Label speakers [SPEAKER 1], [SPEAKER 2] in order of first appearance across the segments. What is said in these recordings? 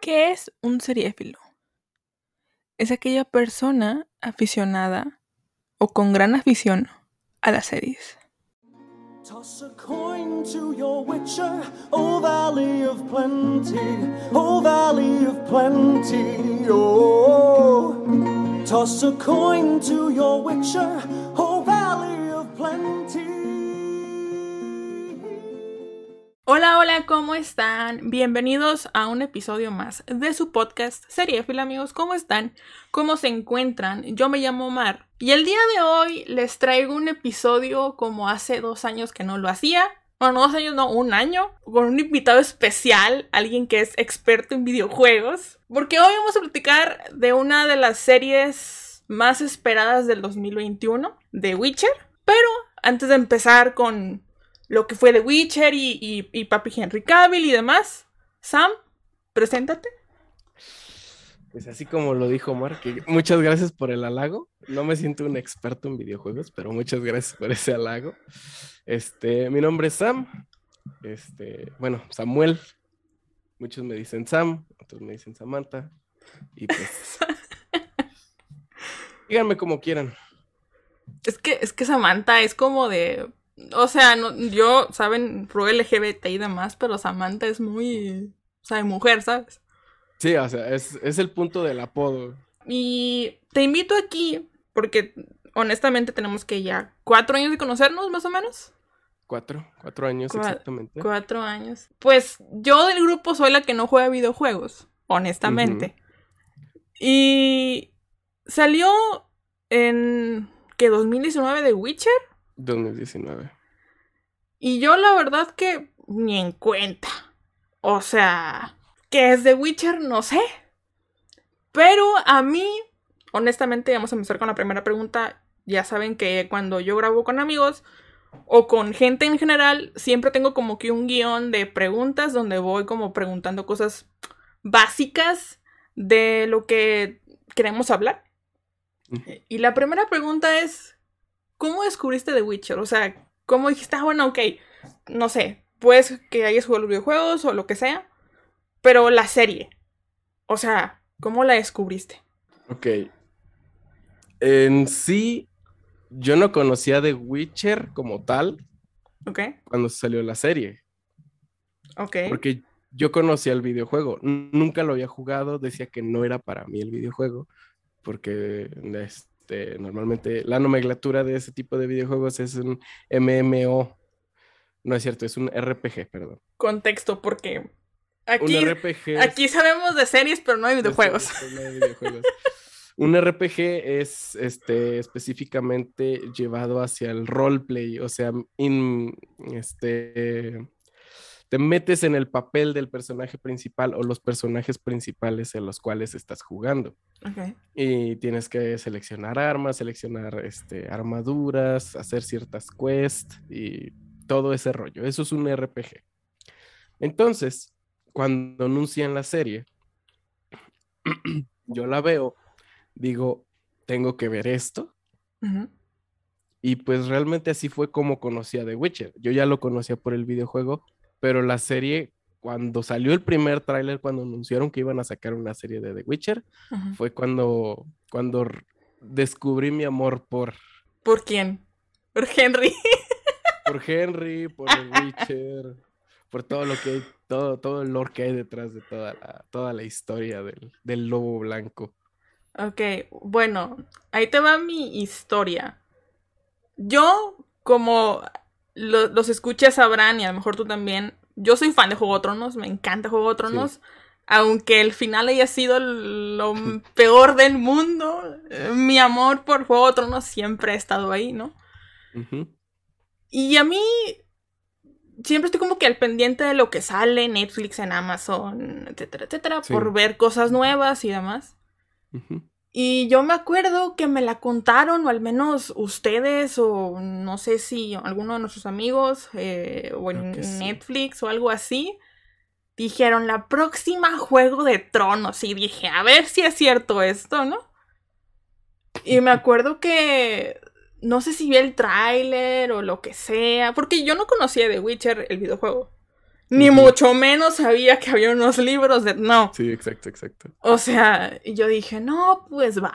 [SPEAKER 1] ¿Qué es un seriéfilo? Es aquella persona aficionada o con gran afición a las series.
[SPEAKER 2] Toss a coin to your witcher, O Valley of Plenty, O Valley of Plenty, oh. Toss a coin to your witcher, O
[SPEAKER 1] Hola, hola, ¿cómo están? Bienvenidos a un episodio más de su podcast Seriéfilo, amigos. ¿Cómo están? ¿Cómo se encuentran? Yo me llamo Mar y el día de hoy les traigo un episodio como hace dos años que no lo hacía. Bueno, no dos años, no, un año, con un invitado especial, alguien que es experto en videojuegos. Porque hoy vamos a platicar de una de las series más esperadas del 2021, The Witcher. Pero antes de empezar con lo que fue The Witcher y, y, y Papi Henry Cavill y demás, Sam, preséntate.
[SPEAKER 3] Pues así como lo dijo Mark, muchas gracias por el halago. No me siento un experto en videojuegos, pero muchas gracias por ese halago. Este, mi nombre es Sam. Este, bueno, Samuel. Muchos me dicen Sam, otros me dicen Samantha. Y pues. díganme como quieran.
[SPEAKER 1] Es que, es que Samantha es como de. O sea, no, yo, saben, pro LGBT y demás, pero Samantha es muy. O sea, de mujer, ¿sabes?
[SPEAKER 3] Sí, o sea, es, es el punto del apodo.
[SPEAKER 1] Y te invito aquí, porque honestamente tenemos que ya cuatro años de conocernos, más o menos.
[SPEAKER 3] Cuatro, cuatro años exactamente.
[SPEAKER 1] Cuatro años. Pues yo del grupo soy la que no juega videojuegos, honestamente. Y salió en que 2019 de Witcher
[SPEAKER 3] 2019.
[SPEAKER 1] y yo la verdad que ni en cuenta. O sea, ¿qué es The Witcher? No sé. Pero a mí, honestamente, vamos a empezar con la primera pregunta. Ya saben que cuando yo grabo con amigos o con gente en general, siempre tengo como que un guion de preguntas donde voy como preguntando cosas básicas de lo que queremos hablar. Y la primera pregunta es, ¿cómo descubriste The Witcher? O sea, ¿cómo dijiste, ah, bueno, ok, no sé, puedes que hayas jugado los videojuegos o lo que sea, pero la serie, o sea, ¿cómo la descubriste?
[SPEAKER 3] Ok. En sí, yo no conocía The Witcher como tal
[SPEAKER 1] ¿Ok?
[SPEAKER 3] cuando salió la serie.
[SPEAKER 1] Ok.
[SPEAKER 3] Porque yo conocía el videojuego. Nunca lo había jugado, decía que no era para mí el videojuego. Porque este, normalmente la nomenclatura de ese tipo de videojuegos es un MMO. No es cierto, es un RPG, perdón.
[SPEAKER 1] Contexto, porque aquí,
[SPEAKER 3] un RPG es-
[SPEAKER 1] aquí sabemos de series, pero no hay videojuegos.
[SPEAKER 3] No, no hay videojuegos. Un RPG es este, específicamente llevado hacia el roleplay, o sea, in- este, te metes en el papel del personaje principal o los personajes principales en los cuales estás jugando. Y tienes que seleccionar armas, seleccionar este, armaduras, hacer ciertas quests y todo ese rollo. Eso es un RPG. Entonces, cuando anuncian la serie, yo la veo, digo, tengo que ver esto. Y pues realmente así fue como conocí a The Witcher. Yo ya lo conocía por el videojuego, pero la serie, cuando salió el primer tráiler, cuando anunciaron que iban a sacar una serie de The Witcher, fue cuando, cuando descubrí mi amor por,
[SPEAKER 1] ¿Por quién? Por Henry.
[SPEAKER 3] por Henry, por The Witcher, por todo lo que hay, todo, todo el lore que hay detrás de toda la, toda la historia del, del lobo blanco.
[SPEAKER 1] Ok, bueno, ahí te va mi historia. Yo, como lo- los escuchas sabrán, y a lo mejor tú también, yo soy fan de Juego de Tronos, me encanta Juego de Tronos, aunque el final haya sido lo peor del mundo, mi amor por Juego de Tronos siempre ha estado ahí, ¿no? Y a mí siempre estoy como que al pendiente de lo que sale en Netflix, en Amazon, etcétera, etcétera,
[SPEAKER 3] Sí.
[SPEAKER 1] por ver cosas nuevas y demás. Y yo me acuerdo que me la contaron, o al menos ustedes, o no sé si alguno de nuestros amigos, eh, o en
[SPEAKER 3] sí.
[SPEAKER 1] Netflix o algo así, dijeron la próxima Juego de Tronos. Y dije, a ver si es cierto esto, ¿no? Y me acuerdo que no sé si vi el tráiler o lo que sea, porque yo no conocía The Witcher, el videojuego. Ni mucho menos sabía que había unos libros de... No.
[SPEAKER 3] Sí, exacto, exacto.
[SPEAKER 1] O sea, yo dije, no, pues va.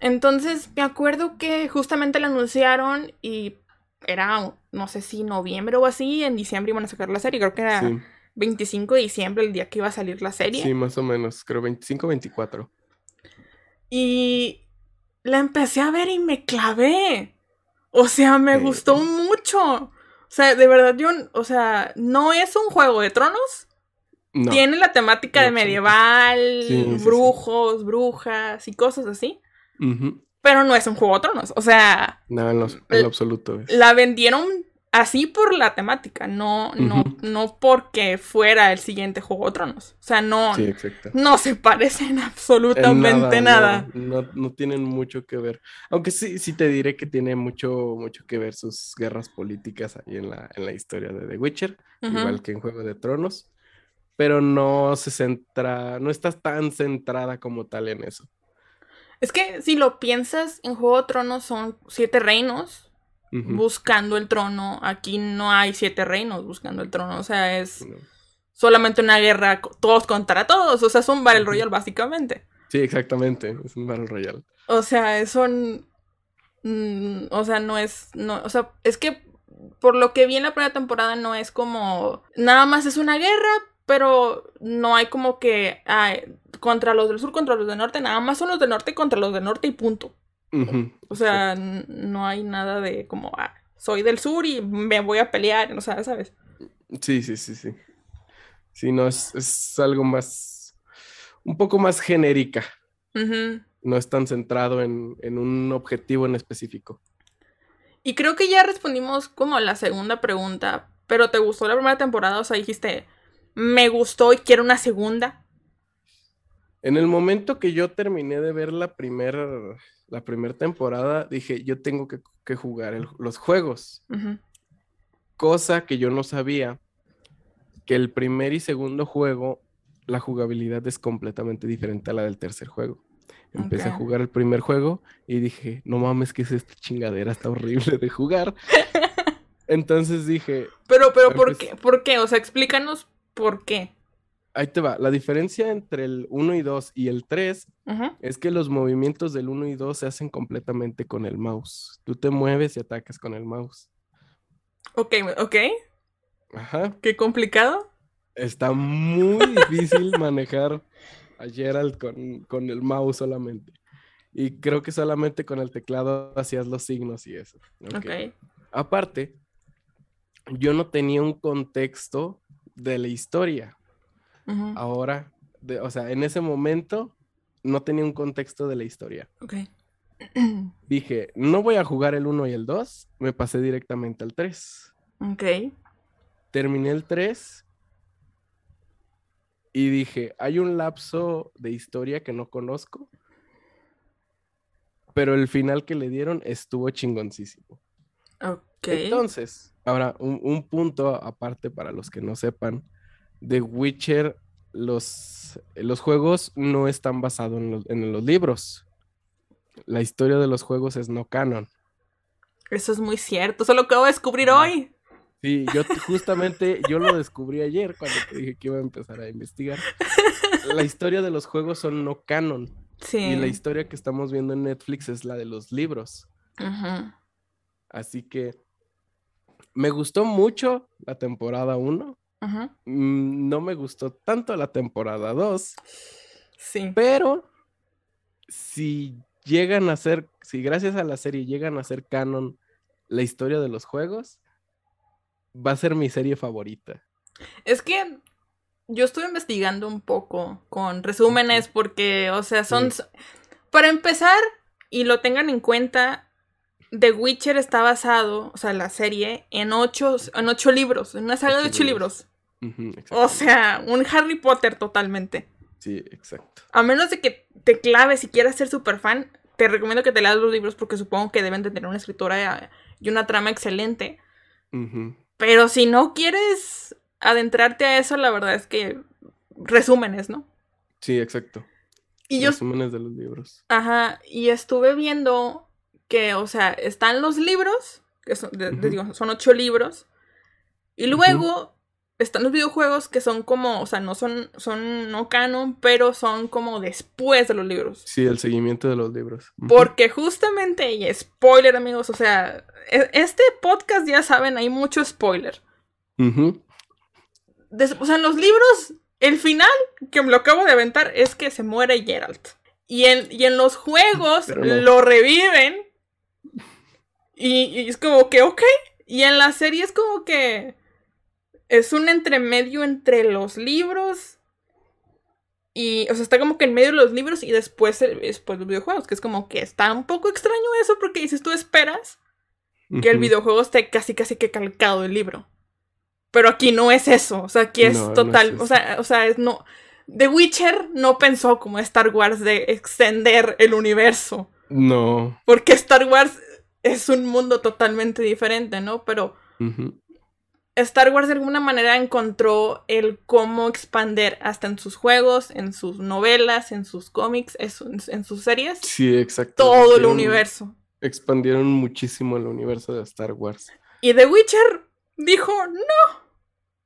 [SPEAKER 1] Entonces me acuerdo que justamente la anunciaron y era, no sé si noviembre o así, en diciembre iban a sacar la serie, creo que era
[SPEAKER 3] Sí,
[SPEAKER 1] 25 de diciembre el día que iba a salir la serie.
[SPEAKER 3] sí, más o menos. Creo 25, 24.
[SPEAKER 1] Y la empecé a ver y me clavé. O sea, me
[SPEAKER 3] Sí.
[SPEAKER 1] gustó mucho. O sea, de verdad, yo, o sea, no es un juego de tronos.
[SPEAKER 3] No.
[SPEAKER 1] Tiene la temática de medieval,
[SPEAKER 3] Sí, sí, sí.
[SPEAKER 1] brujos, brujas y cosas así. Pero no es un juego de tronos. O sea,
[SPEAKER 3] No, en lo absoluto. es.
[SPEAKER 1] la vendieron así por la temática, no, no, no porque fuera el siguiente juego de tronos. O sea, no,
[SPEAKER 3] Sí,
[SPEAKER 1] no se parecen
[SPEAKER 3] En
[SPEAKER 1] absolutamente nada.
[SPEAKER 3] No, no, no tienen mucho que ver. Aunque sí, sí te diré que tiene mucho, mucho que ver sus guerras políticas ahí en la, en la historia de The Witcher, igual que en Juego de Tronos. Pero no se centra, no estás tan centrada como tal en eso.
[SPEAKER 1] Es que si lo piensas, en Juego de Tronos son siete reinos Buscando el trono. Aquí no hay siete reinos buscando el trono. O sea, es
[SPEAKER 3] No.
[SPEAKER 1] solamente una guerra todos contra todos. O sea, es un Battle. Royale básicamente.
[SPEAKER 3] Sí, exactamente. Es un Battle Royale.
[SPEAKER 1] O sea, son. mm, o sea, no es. No, o sea, es que por lo que vi en la primera temporada no es como. Nada más es una guerra, pero no hay como que. ay, contra los del sur, contra los del norte. Nada más son los del norte contra los del norte y punto. O sea, no hay nada de como. ah, soy del sur y me voy a pelear. O sea, ¿sabes?
[SPEAKER 3] Sí, sí, sí, sí. Sí, no, es, es algo más, un poco más genérica. No es tan centrado en, en un objetivo en específico.
[SPEAKER 1] Y creo que ya respondimos como a la segunda pregunta. Pero ¿te gustó la primera temporada? O sea, dijiste. Me gustó y quiero una segunda.
[SPEAKER 3] En el momento que yo terminé de ver la primera la primer temporada, dije, yo tengo que, que jugar el- los juegos. Cosa que yo no sabía, que el primer y segundo juego, la jugabilidad es completamente diferente a la del tercer juego. Empecé a jugar el primer juego y dije, no mames, ¿qué es esta chingadera? Está horrible de jugar. Entonces dije,
[SPEAKER 1] Pero, pero, ¿por qué? ¿Por qué? O sea, explícanos por qué.
[SPEAKER 3] Ahí te va. La diferencia entre el 1 y 2 y el 3
[SPEAKER 1] Ujú.
[SPEAKER 3] es que los movimientos del 1 y 2 se hacen completamente con el mouse. Tú te mueves y atacas con el mouse.
[SPEAKER 1] Ok, ok.
[SPEAKER 3] Ajá.
[SPEAKER 1] Qué complicado.
[SPEAKER 3] Está muy difícil manejar a Gerald con, con el mouse solamente. Y creo que solamente con el teclado hacías los signos y eso. Ok.
[SPEAKER 1] Ok.
[SPEAKER 3] Aparte, yo no tenía un contexto de la historia. Ahora, de- o sea, en ese momento no tenía un contexto de la historia.
[SPEAKER 1] Ok.
[SPEAKER 3] Dije, no voy a jugar el 1 y el 2, me pasé directamente al 3.
[SPEAKER 1] ok.
[SPEAKER 3] Terminé el 3 y dije, hay un lapso de historia que no conozco, pero el final que le dieron estuvo chingoncísimo.
[SPEAKER 1] Ok.
[SPEAKER 3] Entonces, ahora un, un punto aparte para los que no sepan, The Witcher, los, los juegos no están basados en los, en los libros. La historia de los juegos es no canon.
[SPEAKER 1] Eso es muy cierto. Eso lo acabo de descubrir
[SPEAKER 3] Ajá.
[SPEAKER 1] hoy.
[SPEAKER 3] Sí, yo justamente, yo lo descubrí ayer cuando te dije que iba a empezar a investigar. La historia de los juegos son no canon
[SPEAKER 1] Sí.
[SPEAKER 3] y la historia que estamos viendo en Netflix es la de los libros.
[SPEAKER 1] Ujú.
[SPEAKER 3] Así que me gustó mucho la temporada 1. Mm, No me gustó tanto la temporada 2,
[SPEAKER 1] Sí.
[SPEAKER 3] pero si llegan a ser, si gracias a la serie llegan a ser canon la historia de los juegos, va a ser mi serie favorita.
[SPEAKER 1] Es que yo estuve investigando un poco con resúmenes porque, o sea, son...
[SPEAKER 3] Sí.
[SPEAKER 1] Para empezar, y lo tengan en cuenta, The Witcher está basado, o sea, la serie, en ocho, en ocho libros, en una saga de
[SPEAKER 3] Ocho
[SPEAKER 1] ocho libros. O sea, un Harry Potter totalmente.
[SPEAKER 3] Sí, exacto.
[SPEAKER 1] A menos de que te claves y quieras ser súper fan, te recomiendo que te leas los libros porque supongo que deben de tener una escritura eh, y una trama excelente. Pero si no quieres adentrarte a eso, la verdad es que resúmenes, ¿no?
[SPEAKER 3] Sí, exacto.
[SPEAKER 1] Y yo,
[SPEAKER 3] Resúmenes de los libros.
[SPEAKER 1] ajá, y estuve viendo que, o sea, están los libros, que son, de- de-
[SPEAKER 3] Ujú.
[SPEAKER 1] digo, son ocho libros, y luego están los videojuegos que son como, o sea, no son, son no canon, pero son como después de los libros.
[SPEAKER 3] Sí, el seguimiento de los libros.
[SPEAKER 1] Porque justamente, y spoiler amigos, o sea, e- este podcast ya saben, hay mucho spoiler. Des- o sea, en los libros, el final, que me lo acabo de aventar, es que se muere Geralt. Y en, y en los juegos
[SPEAKER 3] no.
[SPEAKER 1] lo reviven. Y, y es como que, ok. Y en la serie es como que es un entremedio entre los libros. Y, o sea, está como que en medio de los libros y después, el- después los videojuegos. Que es como que está un poco extraño eso porque dices, tú esperas que el videojuego esté casi casi que calcado del libro. Pero aquí no es eso. O sea, aquí es
[SPEAKER 3] No, no
[SPEAKER 1] total.
[SPEAKER 3] es
[SPEAKER 1] o sea, o sea, es no. The Witcher no pensó como Star Wars de extender el universo.
[SPEAKER 3] No.
[SPEAKER 1] Porque Star Wars es un mundo totalmente diferente, ¿no? Pero. Star Wars de alguna manera encontró el cómo expander hasta en sus juegos, en sus novelas, en sus cómics, en sus, en sus series,
[SPEAKER 3] Sí, exacto.
[SPEAKER 1] todo el universo.
[SPEAKER 3] Expandieron muchísimo el universo de Star Wars.
[SPEAKER 1] Y The Witcher dijo, no,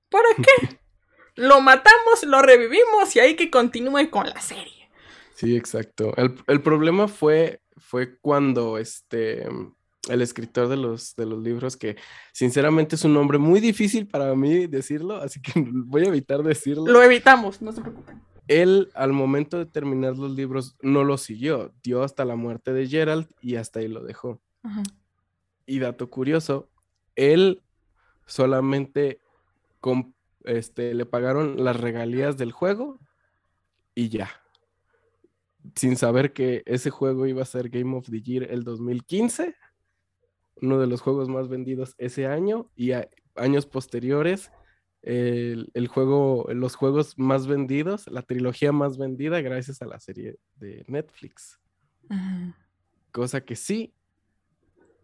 [SPEAKER 1] ¿para qué? Lo matamos, lo revivimos y hay que continúe con la serie.
[SPEAKER 3] Sí, exacto. El, el problema fue, fue cuando este, el escritor de los, de los libros, que sinceramente es un nombre muy difícil para mí decirlo, así que voy a evitar decirlo.
[SPEAKER 1] Lo evitamos, no se preocupen.
[SPEAKER 3] Él, al momento de terminar los libros, no lo siguió. Dio hasta la muerte de Gerald y hasta ahí lo dejó.
[SPEAKER 1] Ajá.
[SPEAKER 3] Y dato curioso, él solamente este, le pagaron las regalías del juego y ya. Sin saber que ese juego iba a ser Game of the Year el 2015, uno de los juegos más vendidos ese año y a- años posteriores, el, el juego, los juegos más vendidos, la trilogía más vendida gracias a la serie de Netflix cosa que sí,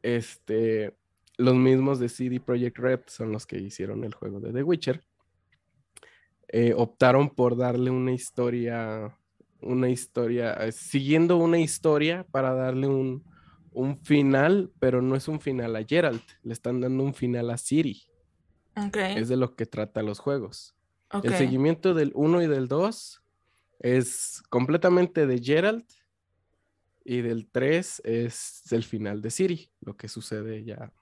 [SPEAKER 3] este, los mismos de CD Projekt Red son los que hicieron el juego de The Witcher. eh, optaron por darle una historia, una historia, eh, siguiendo una historia para darle un, un final, pero no es un final a Geralt, le están dando un final a Ciri,
[SPEAKER 1] Ok.
[SPEAKER 3] es de lo que trata los juegos. El seguimiento del 1 y del 2 es completamente de Geralt y del 3 es el final de Siri, lo que sucede ya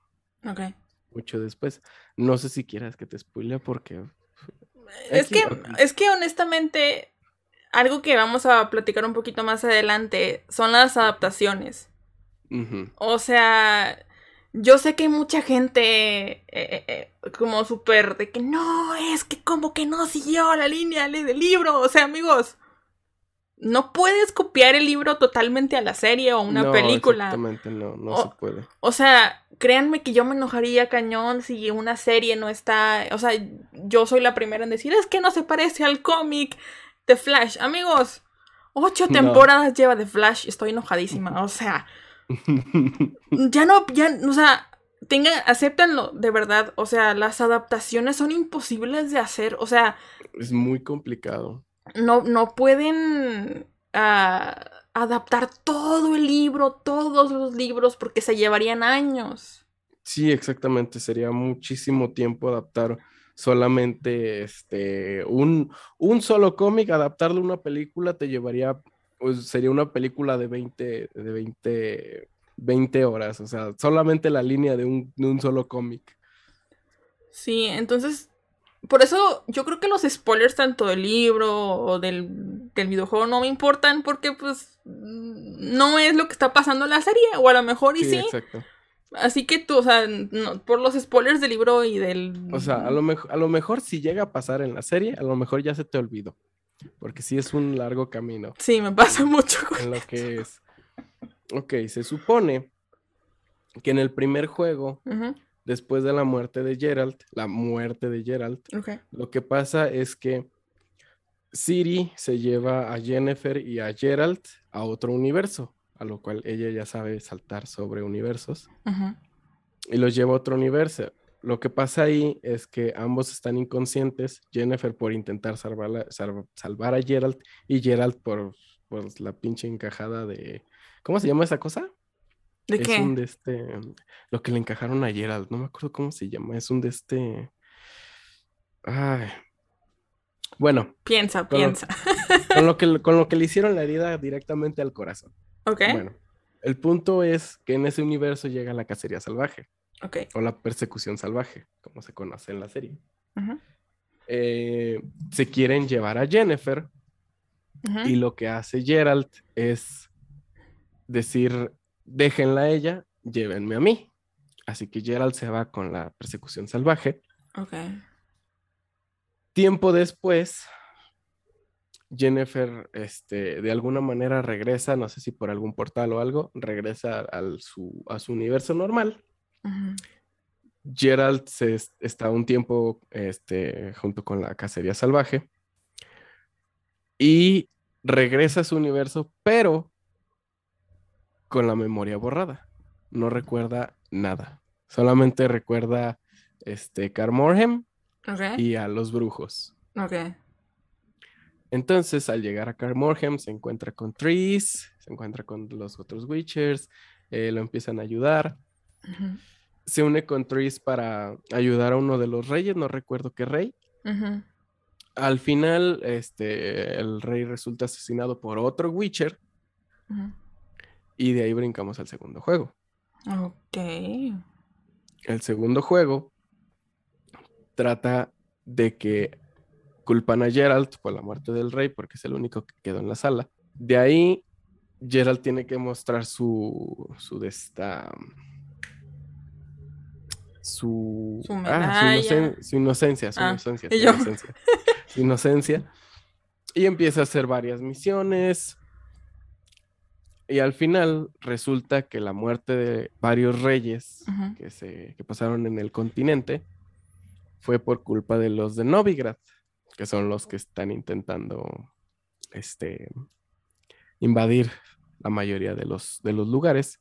[SPEAKER 3] mucho después. No sé si quieras que te spoile porque
[SPEAKER 1] Es
[SPEAKER 3] Aquí,
[SPEAKER 1] que, es que honestamente, algo que vamos a platicar un poquito más adelante son las adaptaciones. O sea, yo sé que hay mucha gente eh, eh, eh, como súper de que no, es que como que no siguió la línea del libro. O sea, amigos, no puedes copiar el libro totalmente a la serie o una
[SPEAKER 3] no,
[SPEAKER 1] película.
[SPEAKER 3] Exactamente, no, no
[SPEAKER 1] O-
[SPEAKER 3] se puede.
[SPEAKER 1] O sea, créanme que yo me enojaría cañón si una serie no está. O sea, yo soy la primera en decir, es que no se parece al cómic de Flash. Amigos, ocho
[SPEAKER 3] No.
[SPEAKER 1] temporadas lleva de Flash, estoy enojadísima. O sea, ya no, ya, o sea, tengan, acéptenlo, de verdad. O sea, las adaptaciones son imposibles de hacer. O sea,
[SPEAKER 3] es muy complicado.
[SPEAKER 1] no, no pueden ah, adaptar todo el libro, todos los libros, porque se llevarían años.
[SPEAKER 3] Sí, exactamente. Sería muchísimo tiempo adaptar solamente este un, un solo cómic, adaptarlo a una película te llevaría, pues sería una película de 20, de 20, 20 horas, o sea, solamente la línea de un, de un solo cómic.
[SPEAKER 1] Sí, entonces, por eso yo creo que los spoilers tanto del libro o del, del videojuego no me importan porque pues no es lo que está pasando en la serie, o a lo mejor y sí.
[SPEAKER 3] exacto.
[SPEAKER 1] Así que tú, o sea, no- por los spoilers del libro y del...
[SPEAKER 3] O sea, a lo, a lo mejor si llega a pasar en la serie, a lo mejor ya se te olvidó, porque sí es un largo camino.
[SPEAKER 1] Sí, me pasa mucho. con-
[SPEAKER 3] en lo que es. Ok, se supone que en el primer juego, después de la muerte de Geralt, la muerte de Geralt, lo que pasa es que Ciri se lleva a Jennifer y a Geralt a otro universo, a lo cual ella ya sabe saltar sobre universos, y los lleva a otro universo. Lo que pasa ahí es que ambos están inconscientes, Jennifer por intentar salvar, salvar a Geralt y Geralt por, por la pinche encajada de... ¿Cómo se llama esa cosa?
[SPEAKER 1] ¿De
[SPEAKER 3] es
[SPEAKER 1] qué?
[SPEAKER 3] un de este, lo que le encajaron a Geralt, no me acuerdo cómo se llama, es un de este, Ay. Bueno,
[SPEAKER 1] Piensa,
[SPEAKER 3] Con-
[SPEAKER 1] piensa.
[SPEAKER 3] con lo, que, con lo que le hicieron la herida directamente al corazón.
[SPEAKER 1] Ok.
[SPEAKER 3] Bueno, el punto es que en ese universo llega la cacería salvaje O la persecución salvaje, como se conoce en la serie. Eh, se quieren llevar a Jennifer y lo que hace Gerald es decir, déjenla a ella, llévenme a mí. Así que Gerald se va con la persecución salvaje.
[SPEAKER 1] Ok.
[SPEAKER 3] Tiempo después, Jennifer, este, de alguna manera regresa, no sé si por algún portal o algo, regresa al su, a su universo normal. Gerald se es- está un tiempo este, junto con la cacería salvaje y regresa a su universo, pero con la memoria borrada. No recuerda nada. Solamente recuerda este, Carmorhem y a los brujos. Entonces, al llegar a Carmorhem, se encuentra con Tris, se encuentra con los otros Witchers, eh, lo empiezan a ayudar. Se une con Tris para ayudar a uno de los reyes, no recuerdo qué rey. Al final, este, el rey resulta asesinado por otro Witcher y de ahí brincamos al segundo juego.
[SPEAKER 1] Ok.
[SPEAKER 3] El segundo juego trata de que culpan a Geralt por la muerte del rey porque es el único que quedó en la sala. De ahí, Geralt tiene que mostrar su, su de esta, su,
[SPEAKER 1] Su
[SPEAKER 3] ah, su,
[SPEAKER 1] medalla.
[SPEAKER 3] inocen- su inocencia, su
[SPEAKER 1] Ah,
[SPEAKER 3] inocencia,
[SPEAKER 1] y
[SPEAKER 3] su
[SPEAKER 1] yo.
[SPEAKER 3] inocencia, su inocencia. Y empieza a hacer varias misiones. Y al final resulta que la muerte de varios reyes que, se, que pasaron en el continente fue por culpa de los de Novigrad, que son los que están intentando este, invadir la mayoría de los, de los lugares.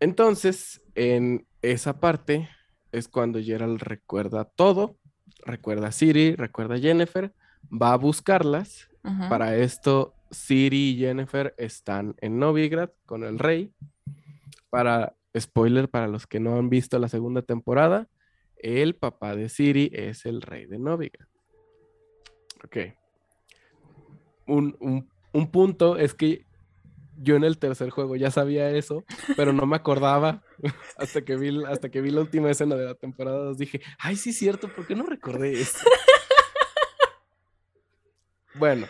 [SPEAKER 3] Entonces, en esa parte es cuando Gerald recuerda todo, recuerda a Siri, recuerda a Jennifer, va a buscarlas. Para esto, Siri y Jennifer están en Novigrad con el rey. Para spoiler, para los que no han visto la segunda temporada, el papá de Siri es el rey de Novigrad. Ok. Un, un- un punto es que yo en el tercer juego ya sabía eso, pero no me acordaba hasta que vi, hasta que vi la última escena de la temporada 2. Dije, ay, sí es cierto, ¿por qué no recordé eso? Bueno,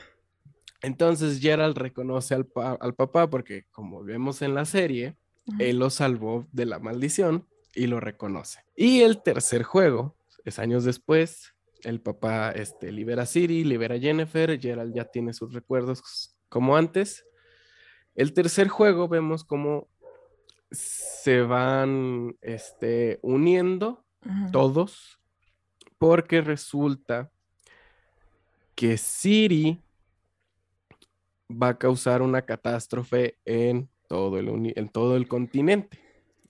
[SPEAKER 3] entonces Gerald reconoce al, pa- al papá porque como vemos en la serie, él lo salvó de la maldición y lo reconoce. Y el tercer juego, es años después, el papá este, libera a Siri, libera a Jennifer, Gerald ya tiene sus recuerdos como antes. El tercer juego vemos cómo se van este, uniendo todos, porque resulta que Siri va a causar una catástrofe en todo el, en todo el continente,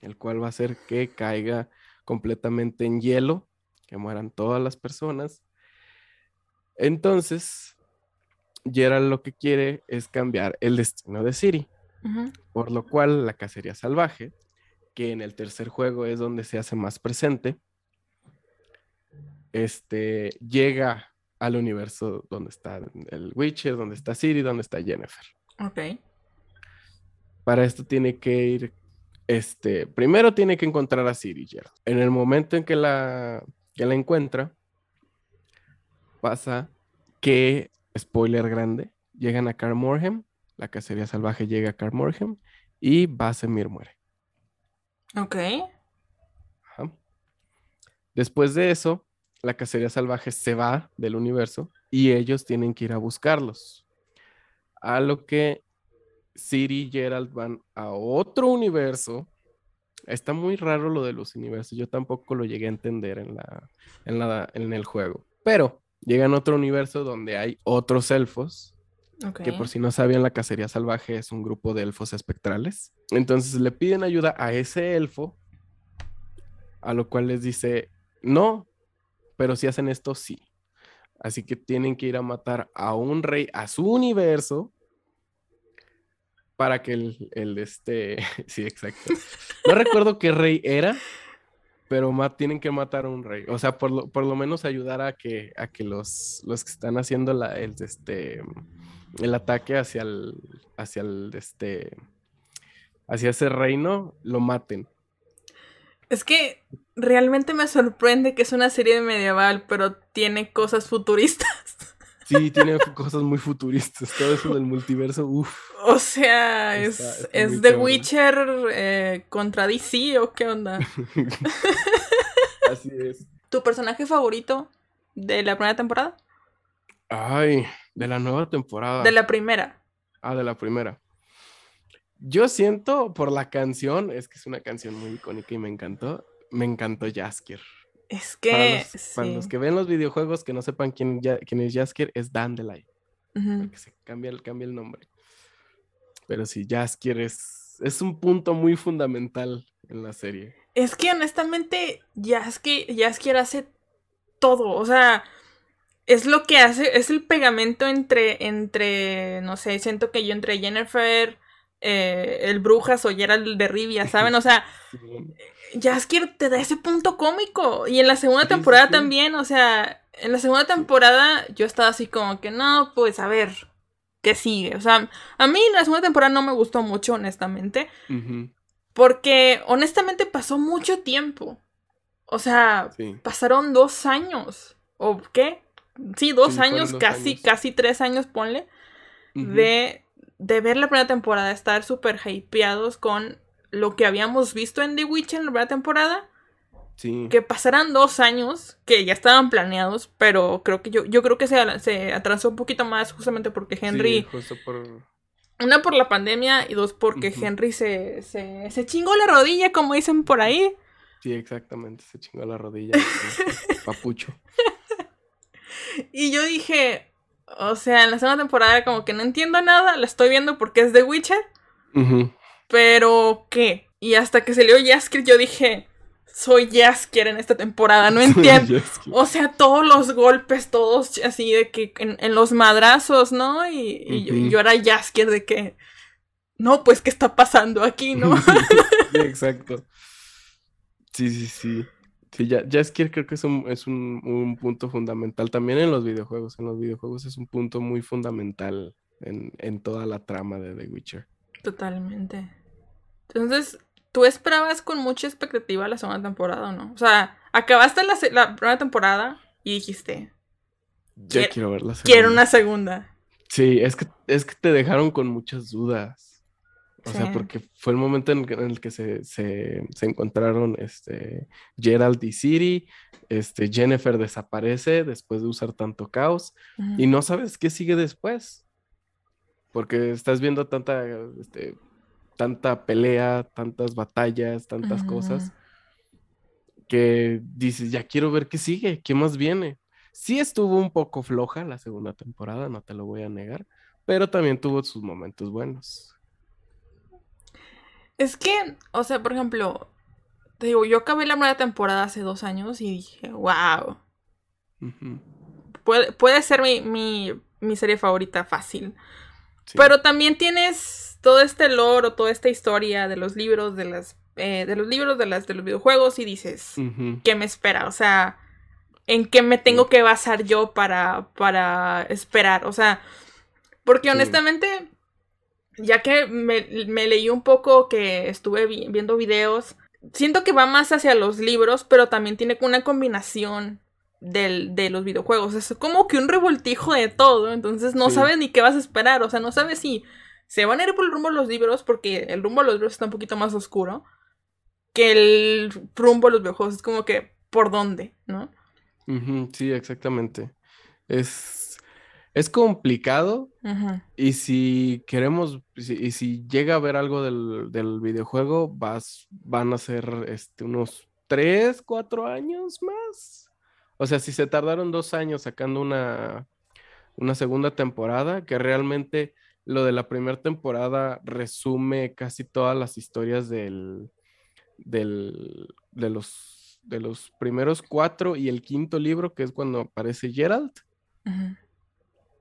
[SPEAKER 3] el cual va a hacer que caiga completamente en hielo, que mueran todas las personas. Entonces, Gerald lo que quiere es cambiar el destino de Siri, por lo cual la cacería salvaje, que en el tercer juego es donde se hace más presente, este, llega al universo donde está el Witcher, donde está Siri, donde está Jennifer.
[SPEAKER 1] Ok.
[SPEAKER 3] Para esto tiene que ir, este, primero tiene que encontrar a Siri Gerald. En el momento en que la, que la encuentra, pasa que, spoiler grande, llegan a Carmorhem, la cacería salvaje llega a Carmorhem y Basemir muere.
[SPEAKER 1] Ok.
[SPEAKER 3] Ajá. Después de eso, la cacería salvaje se va del universo y ellos tienen que ir a buscarlos. A lo que Siri y Gerald van a otro universo. Está muy raro lo de los universos. Yo tampoco lo llegué a entender en, la, en, la- en el juego. Pero llegan a otro universo donde hay otros elfos que por si no sabían, la cacería salvaje es un grupo de elfos espectrales. Entonces le piden ayuda a ese elfo, a lo cual les dice, no, pero si hacen esto, sí. Así que tienen que ir a matar a un rey a su universo para que el, el este, sí, exacto. No recuerdo qué rey era, pero tienen que matar a un rey. O sea, por lo, por lo menos ayudar a que, a que los, los que están haciendo el, este, el ataque hacia el, hacia el, este, hacia ese reino, lo maten.
[SPEAKER 1] Es que realmente me sorprende que es una serie medieval, pero tiene cosas futuristas.
[SPEAKER 3] Sí, tiene cosas muy futuristas. Todo eso del multiverso, uff.
[SPEAKER 1] O sea,
[SPEAKER 3] Está-
[SPEAKER 1] es,
[SPEAKER 3] está
[SPEAKER 1] es The. Witcher eh, contra DC o qué onda.
[SPEAKER 3] Así es.
[SPEAKER 1] ¿Tu personaje favorito de la primera temporada?
[SPEAKER 3] Ay, de la nueva temporada.
[SPEAKER 1] De la primera.
[SPEAKER 3] Ah, de la primera. Yo siento por la canción, es que es una canción muy icónica y me encantó. Me encantó Jaskier.
[SPEAKER 1] Es
[SPEAKER 3] Para
[SPEAKER 1] que.
[SPEAKER 3] para los que ven los videojuegos que no sepan quién, ya- quién es Jaskier, es Dandelion.
[SPEAKER 1] Ujú.
[SPEAKER 3] Que se cambia, el- cambia el nombre. Pero sí, Jaskier es, es un punto muy fundamental en la serie.
[SPEAKER 1] Es que honestamente, Jaskier, Jaskier hace todo. O sea, es lo que hace, es el pegamento entre, entre, no sé, siento que yo entre Jennifer, eh, el Brujas o Gerald de Rivia, ¿saben? O sea, Jaskier te da ese punto cómico. Y en la segunda
[SPEAKER 3] sí,
[SPEAKER 1] temporada
[SPEAKER 3] sí.
[SPEAKER 1] también, o sea, en la segunda temporada yo estaba así como que, no, pues a ver, ¿qué sigue? O sea, a mí la segunda temporada no me gustó mucho, honestamente. Porque honestamente pasó mucho tiempo. O sea,
[SPEAKER 3] sí.
[SPEAKER 1] pasaron dos años. ¿O qué? Sí, dos
[SPEAKER 3] Sí,
[SPEAKER 1] años,
[SPEAKER 3] dos
[SPEAKER 1] casi,
[SPEAKER 3] años.
[SPEAKER 1] casi tres años, ponle. De, de ver la primera temporada, estar súper hypeados con lo que habíamos visto en The Witcher en la primera temporada.
[SPEAKER 3] Sí.
[SPEAKER 1] Que pasaran dos años, que ya estaban planeados, pero creo que yo, yo creo que se, se atrasó un poquito más justamente porque
[SPEAKER 3] sí,
[SPEAKER 1] Henry
[SPEAKER 3] justo por...
[SPEAKER 1] una por la pandemia y dos porque. Henry se, se, se chingó la rodilla, como dicen por ahí.
[SPEAKER 3] Sí, exactamente. Se chingó la rodilla. sí, Papucho.
[SPEAKER 1] Y yo dije, o sea, en la segunda temporada como que no entiendo nada, la estoy viendo porque es The Witcher, pero ¿qué? Y hasta que salió Jaskier yo dije, soy Jaskier en esta temporada, no entiendo. O sea, todos los golpes, todos así de que en, en los madrazos, ¿no? Y, y yo, yo era Jaskier de que, no, pues, ¿qué está pasando aquí, no?
[SPEAKER 3] Exacto. Sí, sí, sí. Sí, ya, Jaskier creo que es un, es un, un punto fundamental también en los videojuegos. En los videojuegos es un punto muy fundamental en, en toda la trama de The Witcher.
[SPEAKER 1] Totalmente. Entonces, ¿tú esperabas con mucha expectativa la segunda temporada o no? O sea, acabaste la, la primera temporada y dijiste,
[SPEAKER 3] Ya
[SPEAKER 1] Quiero-
[SPEAKER 3] quiero ver la
[SPEAKER 1] quiero
[SPEAKER 3] segunda.
[SPEAKER 1] una segunda.
[SPEAKER 3] Sí, es que, es que te dejaron con muchas dudas. O
[SPEAKER 1] Sí.
[SPEAKER 3] sea, porque fue el momento en, que- en el que se, se, se encontraron este, Gerald y Siri, este, Jennifer desaparece después de usar tanto caos y no sabes qué sigue después. Porque estás viendo tanta, este, tanta pelea, tantas batallas, tantas cosas, que dices, ya quiero ver qué sigue, qué más viene. Sí estuvo un poco floja la segunda temporada, no te lo voy a negar, pero también tuvo sus momentos buenos.
[SPEAKER 1] Es que, o sea, por ejemplo, te digo, yo acabé la primera temporada hace dos años y dije, wow, puede, puede ser mi, mi, mi serie favorita fácil.
[SPEAKER 3] sí.
[SPEAKER 1] Pero también tienes todo este lore o toda esta historia de los libros, de las, eh, de los libros, de las, de los videojuegos y dices, ¿qué me espera? O sea, ¿en qué me tengo que basar yo para, para esperar? O sea, porque
[SPEAKER 3] Sí.
[SPEAKER 1] Ya que me, me leí un poco, que estuve vi- viendo videos, siento que va más hacia los libros, pero también tiene una combinación del, de los videojuegos. Es como que un revoltijo de todo, entonces no
[SPEAKER 3] Sí.
[SPEAKER 1] sabes ni qué vas a esperar, o sea, no sabes si se van a ir por el rumbo de los libros, porque el rumbo de los libros está un poquito más oscuro, que el rumbo de los videojuegos es como que por dónde, ¿no?
[SPEAKER 3] sí, exactamente. Es, es complicado y si queremos, si- y si llega a haber algo del, del videojuego, vas, van a ser este, unos tres, cuatro años más. O sea, si se tardaron dos años sacando una, una segunda temporada, que realmente lo de la primera temporada resume casi todas las historias del, del, de los, de los primeros cuatro y el quinto libro, que es cuando aparece Gerald.
[SPEAKER 1] Ujú.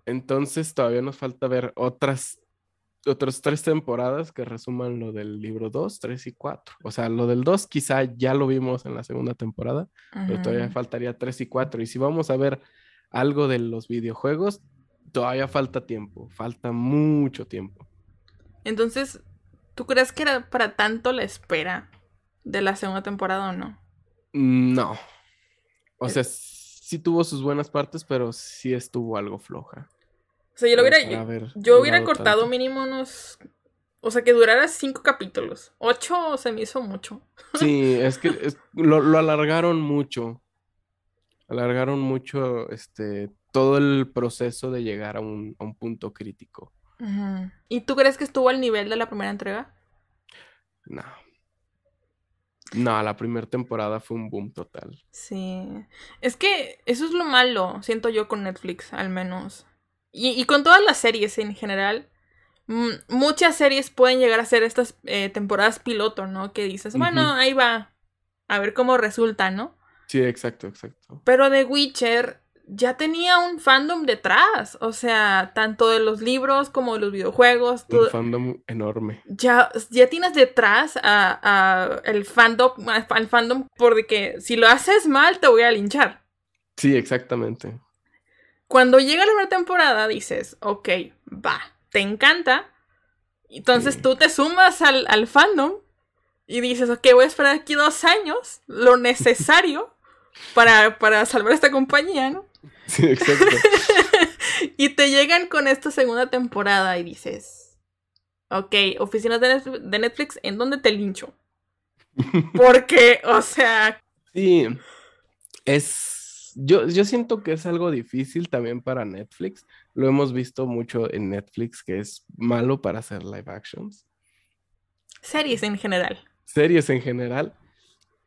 [SPEAKER 3] Entonces todavía nos falta ver otras otras tres temporadas que resuman lo del libro 2, 3 y 4. O sea, lo del 2 quizá ya lo vimos en la segunda temporada, pero todavía faltaría 3 y 4. Y si vamos a ver algo de los videojuegos, todavía falta tiempo, falta mucho tiempo.
[SPEAKER 1] Entonces, ¿tú crees que era para tanto la espera de la segunda temporada o no?
[SPEAKER 3] No. O
[SPEAKER 1] Eh.
[SPEAKER 3] sea, sí tuvo sus buenas partes, pero sí estuvo algo floja.
[SPEAKER 1] O sea, yo lo hubiera, yo, yo hubiera cortado
[SPEAKER 3] tanto.
[SPEAKER 1] mínimo unos, o sea, que durara cinco capítulos. Ocho se me hizo mucho.
[SPEAKER 3] Sí, es que es- lo, lo alargaron mucho. Alargaron mucho este, todo el proceso de llegar a un, a un punto crítico.
[SPEAKER 1] ¿Y tú crees que estuvo al nivel de la primera entrega?
[SPEAKER 3] No. No, la primera temporada fue un boom total.
[SPEAKER 1] Sí. Es que eso es lo malo, siento yo con Netflix, al menos. Y, y con todas las series en general. mm, muchas series pueden llegar a ser estas eh, temporadas piloto, ¿no? Que dices, bueno, ahí va. A ver cómo resulta, ¿no?
[SPEAKER 3] Sí, exacto, exacto.
[SPEAKER 1] Pero The Witcher ya tenía un fandom detrás. O sea, tanto de los libros como de los videojuegos.
[SPEAKER 3] Un fandom enorme.
[SPEAKER 1] ya, ya tienes detrás a, a el fandom, al fandom, porque si lo haces mal te voy a linchar.
[SPEAKER 3] Sí, exactamente.
[SPEAKER 1] Cuando llega la primera temporada dices, ok, va, te encanta. Entonces
[SPEAKER 3] Sí.
[SPEAKER 1] tú te sumas al, al fandom y dices, ok, voy a esperar aquí dos años, lo necesario para, para salvar esta compañía, ¿no?
[SPEAKER 3] Sí, exacto.
[SPEAKER 1] y te llegan con esta segunda temporada y dices, ok, oficinas de Netflix ¿en dónde te lincho? Porque, o sea,
[SPEAKER 3] Sí, es, yo, yo siento que es algo difícil también para Netflix. Lo hemos visto mucho en Netflix, que es malo para hacer live actions,
[SPEAKER 1] series en general.
[SPEAKER 3] series en general,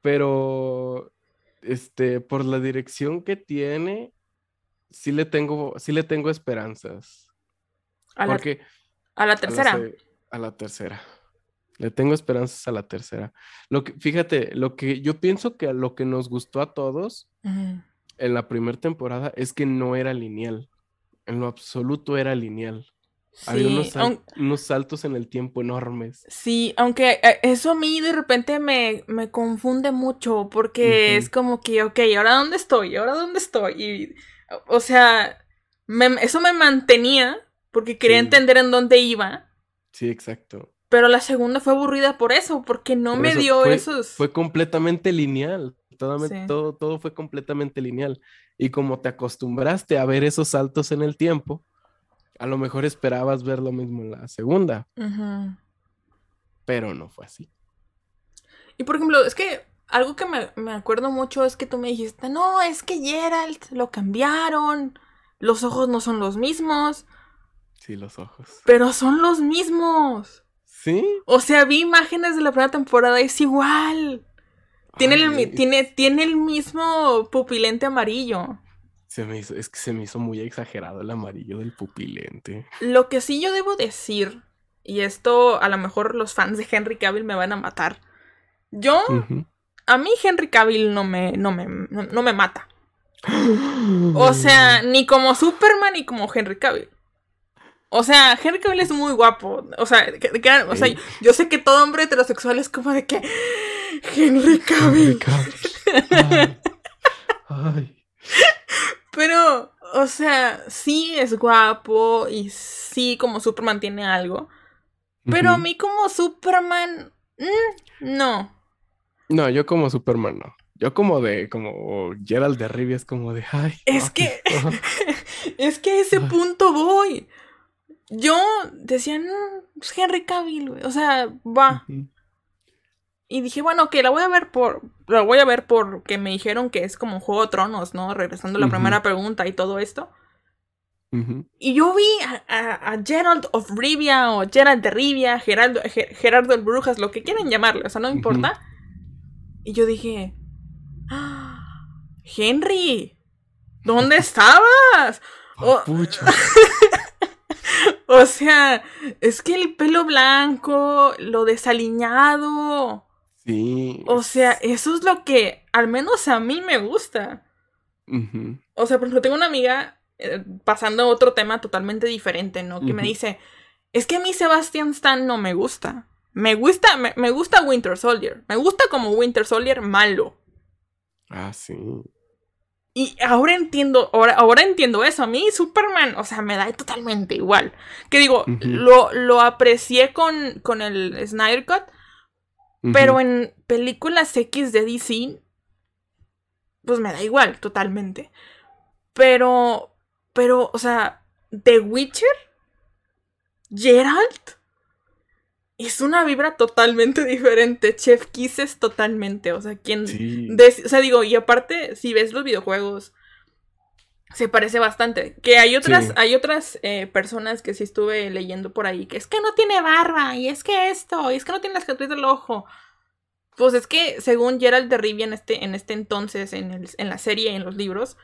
[SPEAKER 3] pero este, por la dirección que tiene, sí le tengo, sí le tengo esperanzas.
[SPEAKER 1] A la,
[SPEAKER 3] Porque
[SPEAKER 1] a la
[SPEAKER 3] a la
[SPEAKER 1] tercera.
[SPEAKER 3] a la tercera. Le tengo esperanzas a la tercera. Lo que, fíjate, lo que yo pienso que lo que nos gustó a todos. En la primera temporada es que no era lineal. En lo absoluto era lineal. Había unos, sal- unos saltos en el tiempo enormes.
[SPEAKER 1] sí, aunque eh, eso a mí de repente me, me confunde mucho porque es como que, ok, ¿ahora dónde estoy? ¿Ahora dónde estoy? Y, o sea, me- eso me mantenía porque quería
[SPEAKER 3] Sí.
[SPEAKER 1] entender en dónde iba,
[SPEAKER 3] Sí, exacto.
[SPEAKER 1] pero la segunda fue aburrida por eso, porque no
[SPEAKER 3] Por
[SPEAKER 1] me
[SPEAKER 3] eso,
[SPEAKER 1] dio
[SPEAKER 3] fue-
[SPEAKER 1] esos...
[SPEAKER 3] Fue completamente lineal. Todo,
[SPEAKER 1] Sí.
[SPEAKER 3] todo, todo fue completamente lineal. Y como te acostumbraste a ver esos saltos en el tiempo, a lo mejor esperabas ver lo mismo en la segunda, pero no fue así.
[SPEAKER 1] Y por ejemplo, es que algo que me, me acuerdo mucho es que tú me dijiste, no, es que Geralt lo cambiaron, los ojos no son los mismos,
[SPEAKER 3] Sí, los ojos.
[SPEAKER 1] pero son los mismos.
[SPEAKER 3] ¿Sí?
[SPEAKER 1] O sea, vi imágenes de la primera temporada es igual. Tiene, el, tiene, tiene el mismo pupilente amarillo.
[SPEAKER 3] Se me hizo, es que se me hizo muy exagerado el amarillo del pupilente.
[SPEAKER 1] Lo que sí yo debo decir, y esto a lo mejor los fans de Henry Cavill me van a matar. Yo, a mí Henry Cavill no me, no me, no, no me mata. O sea, ni como Superman ni como Henry Cavill. O sea, Henry Cavill es muy guapo. O sea, que- que- o sea, yo sé que todo hombre heterosexual es como de que Henry Cavill.
[SPEAKER 3] Ay, ay.
[SPEAKER 1] Pero, o sea, sí es guapo y sí como Superman tiene algo. Pero a mí como Superman, mm, no.
[SPEAKER 3] No, yo como Superman no. Yo como de, como Gerald de Rivia es como de, ay.
[SPEAKER 1] Es
[SPEAKER 3] ay,
[SPEAKER 1] que-. Es que a ese
[SPEAKER 3] Ay.
[SPEAKER 1] punto voy. Yo decía, no, es Henry Cavill. O sea, va. Y dije, bueno, que la voy a ver por. La voy a ver porque me dijeron que es como Juego de Tronos, ¿no? Regresando a la primera pregunta y todo esto. Y yo vi a, a- a Gerald of Rivia o Gerald de Rivia, Geraldo, Ge- Gerardo el Brujas, lo que quieran llamarle, o sea, no me
[SPEAKER 3] Ujú.
[SPEAKER 1] importa. Y yo dije, "Ah, Henry, ¿dónde estabas? Oh. O sea, es que el pelo blanco, lo desaliñado,
[SPEAKER 3] Sí.
[SPEAKER 1] o sea, eso es lo que al menos a mí me gusta. O sea, por ejemplo, tengo una amiga, eh, pasando a otro tema totalmente diferente, ¿no? Que me dice, Es que a mí Sebastian Stan no me gusta. Me gusta, me, me gusta Winter Soldier. Me gusta como Winter Soldier malo.
[SPEAKER 3] Ah, sí.
[SPEAKER 1] Y ahora entiendo, ahora, ahora entiendo eso. A mí Superman, o sea, me da totalmente igual. Que digo, lo, lo aprecié con, con el Snyder Cut, pero en películas X de DC, pues me da igual, totalmente. Pero, pero, o sea, The Witcher, Geralt, es una vibra totalmente diferente. Chef Kisses totalmente. O sea, quien.
[SPEAKER 3] Sí.
[SPEAKER 1] o sea, digo, y aparte, si ves los videojuegos, se parece bastante. Que hay otras,
[SPEAKER 3] Sí.
[SPEAKER 1] hay otras eh, personas que sí estuve leyendo por ahí, que es que no tiene barba, y es que esto, y es que no tiene las cicatriz del ojo. Pues es que, según Gerald de Rivia en este, en este entonces, en, el- en la serie, en los libros,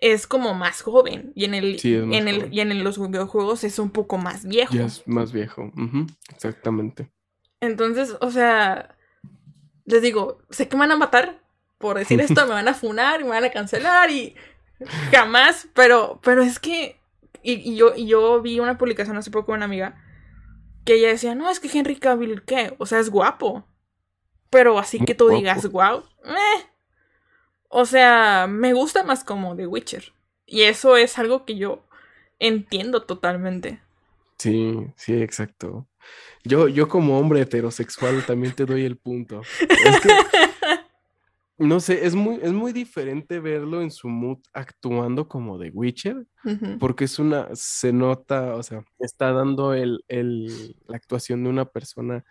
[SPEAKER 1] es como más joven. Y en el,
[SPEAKER 3] Sí,
[SPEAKER 1] en el, y en los videojuegos es un poco más viejo.
[SPEAKER 3] Ya es más viejo. Exactamente.
[SPEAKER 1] Entonces, o sea, les digo, sé que me van a matar por decir esto, me van a funar y me van a cancelar y jamás, pero, pero es que, y, y yo, y yo vi una publicación hace poco de una amiga que ella decía, no, es que Henry Cavill, ¿qué? O sea, es guapo, pero así que tú digas, wow, o sea, me gusta más como The Witcher y eso es algo que yo entiendo totalmente.
[SPEAKER 3] Sí, sí, exacto. Yo, yo como hombre heterosexual también te doy el punto. Es que, no sé, es muy, es muy diferente verlo en su mood actuando como The Witcher, porque es una, se nota, o sea, está dando el, el- la actuación de una persona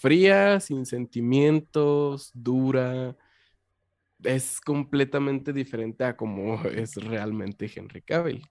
[SPEAKER 3] fría, sin sentimientos, dura. Es completamente diferente a como es realmente Henry Cavill.